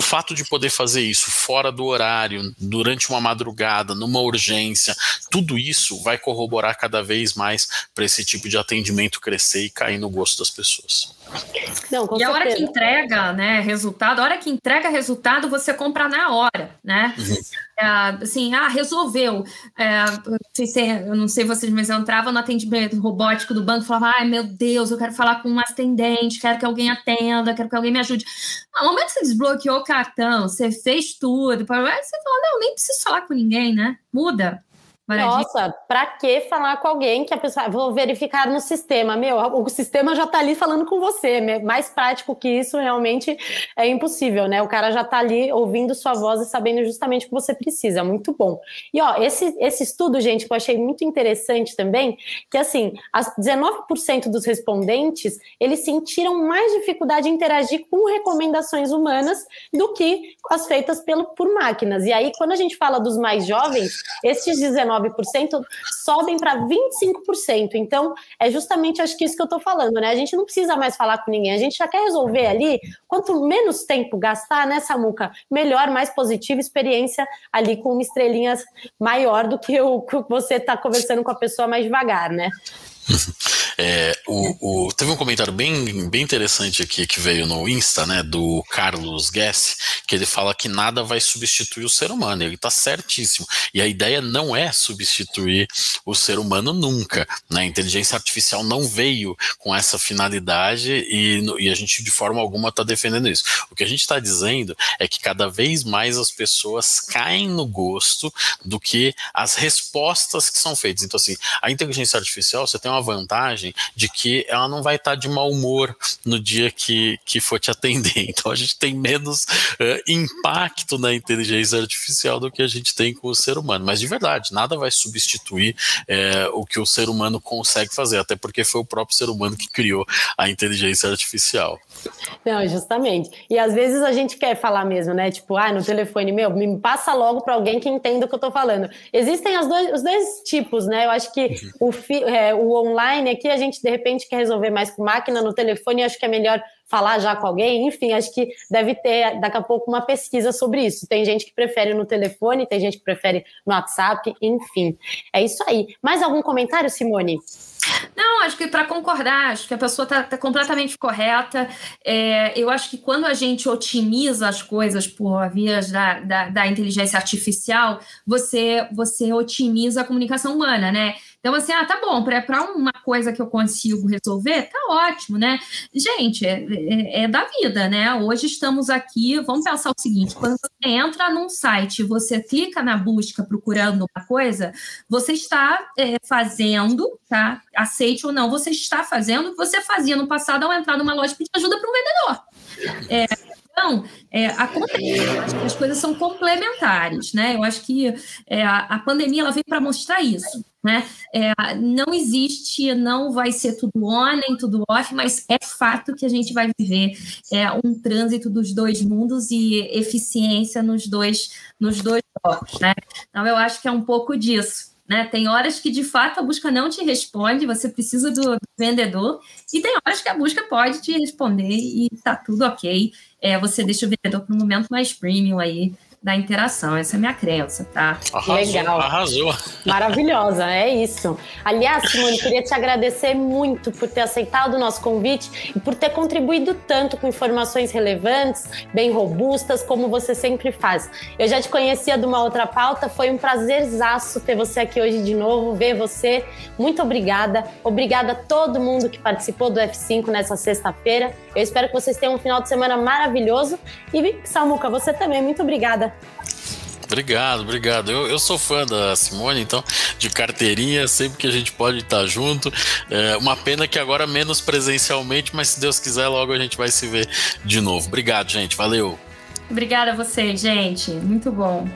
o fato de poder fazer isso fora do horário, durante uma madrugada, numa urgência, tudo isso vai corroborar cada vez mais para esse tipo de atendimento crescer e cair no gosto das pessoas. Não, e a hora que entrega né, resultado, a hora que entrega resultado, você compra na hora, né? Uhum. É, assim, ah, resolveu. É, eu não sei vocês, mas eu entrava no atendimento robótico do banco e falava, ai meu Deus, eu quero falar com um atendente, quero que alguém atenda, quero que alguém me ajude. No momento que você desbloqueou o cartão, você fez tudo, você fala, não, nem preciso falar com ninguém, né? Muda Nossa, para que falar com alguém que a pessoa vou verificar no sistema? Meu, o sistema já está ali falando com você. Mais prático que isso realmente é impossível, né? O cara já está ali ouvindo sua voz e sabendo justamente o que você precisa. É muito bom. E ó, esse, esse estudo, gente, que eu achei muito interessante também, que assim, as 19% dos respondentes eles sentiram mais dificuldade em interagir com recomendações humanas do que as feitas pelo, por máquinas. E aí, quando a gente fala dos mais jovens, esses 19 19% sobem para 25%. Então, é justamente acho que isso que eu estou falando, né? A gente não precisa mais falar com ninguém, a gente já quer resolver ali. Quanto menos tempo gastar, né, Samuca? Melhor, mais positiva experiência ali com uma estrelinha maior do que o que você está conversando com a pessoa mais devagar, né? É, o, o, teve um comentário bem, bem interessante aqui que veio no Insta, né, do Carlos Guess, que ele fala que nada vai substituir o ser humano. Ele está certíssimo. E a ideia não é substituir o ser humano nunca. Né? A inteligência artificial não veio com essa finalidade e, e a gente de forma alguma está defendendo isso. O que a gente está dizendo é que cada vez mais as pessoas caem no gosto do que as respostas que são feitas. Então, assim, a inteligência artificial, você tem uma vantagem de que ela não vai estar de mau humor no dia que, que for te atender. Então a gente tem menos uh, impacto na inteligência artificial do que a gente tem com o ser humano. Mas de verdade, nada vai substituir uh, o que o ser humano consegue fazer, até porque foi o próprio ser humano que criou a inteligência artificial. Não, justamente. E às vezes a gente quer falar mesmo, né? Tipo, ah, no telefone, meu, me passa logo para alguém que entenda o que eu tô falando. Existem as dois, os dois tipos, né? Eu acho que uhum. o, é, o online aqui a gente de repente quer resolver mais com máquina, no telefone acho que é melhor falar já com alguém, enfim, acho que deve ter daqui a pouco uma pesquisa sobre isso. Tem gente que prefere no telefone, tem gente que prefere no WhatsApp, enfim. É isso aí. Mais algum comentário, Simone? Não, acho que para concordar, acho que a pessoa está tá completamente correta. É, eu acho que quando a gente otimiza as coisas por vias da, da, da inteligência artificial, você, você otimiza a comunicação humana, né? Então, assim, ah, tá bom, para uma coisa que eu consigo resolver, tá ótimo, né? Gente, é, é, é, da vida, né? Hoje estamos aqui, vamos pensar o seguinte: quando você entra num site, você clica na busca procurando uma coisa, você está é, fazendo, tá? Aceite ou não, você está fazendo o que você fazia no passado ao entrar numa loja pedir ajuda para um vendedor. É, então, é, acontece, as coisas são complementares, né? Eu acho que é, a, a pandemia ela veio para mostrar isso. Né? É, não existe, não vai ser tudo on nem tudo off, mas é fato que a gente vai viver é, um trânsito dos dois mundos e eficiência nos dois nos dois blocos, né? Então eu acho que é um pouco disso. Né? Tem horas que de fato a busca não te responde, você precisa do, do vendedor, e tem horas que a busca pode te responder e tá tudo ok. É, você deixa o vendedor para um momento mais premium aí da interação. Essa é a minha crença, tá? Arrasou, Legal. Arrasou. Maravilhosa, é isso. Aliás, Simone, queria te agradecer muito por ter aceitado o nosso convite e por ter contribuído tanto com informações relevantes, bem robustas, como você sempre faz. Eu já te conhecia de uma outra pauta, foi um prazerzaço ter você aqui hoje de novo, ver você. Muito obrigada. Obrigada a todo mundo que participou do F5 nessa sexta-feira. Eu espero que vocês tenham um final de semana maravilhoso. E, Samuca, você também, muito obrigada Obrigado, obrigado. Eu, eu sou fã da Simone, então, de carteirinha, sempre que a gente pode estar junto. É uma pena que agora menos presencialmente, mas se Deus quiser, logo a gente vai se ver de novo. Obrigado, gente. Valeu. Obrigada a vocês, gente. Muito bom.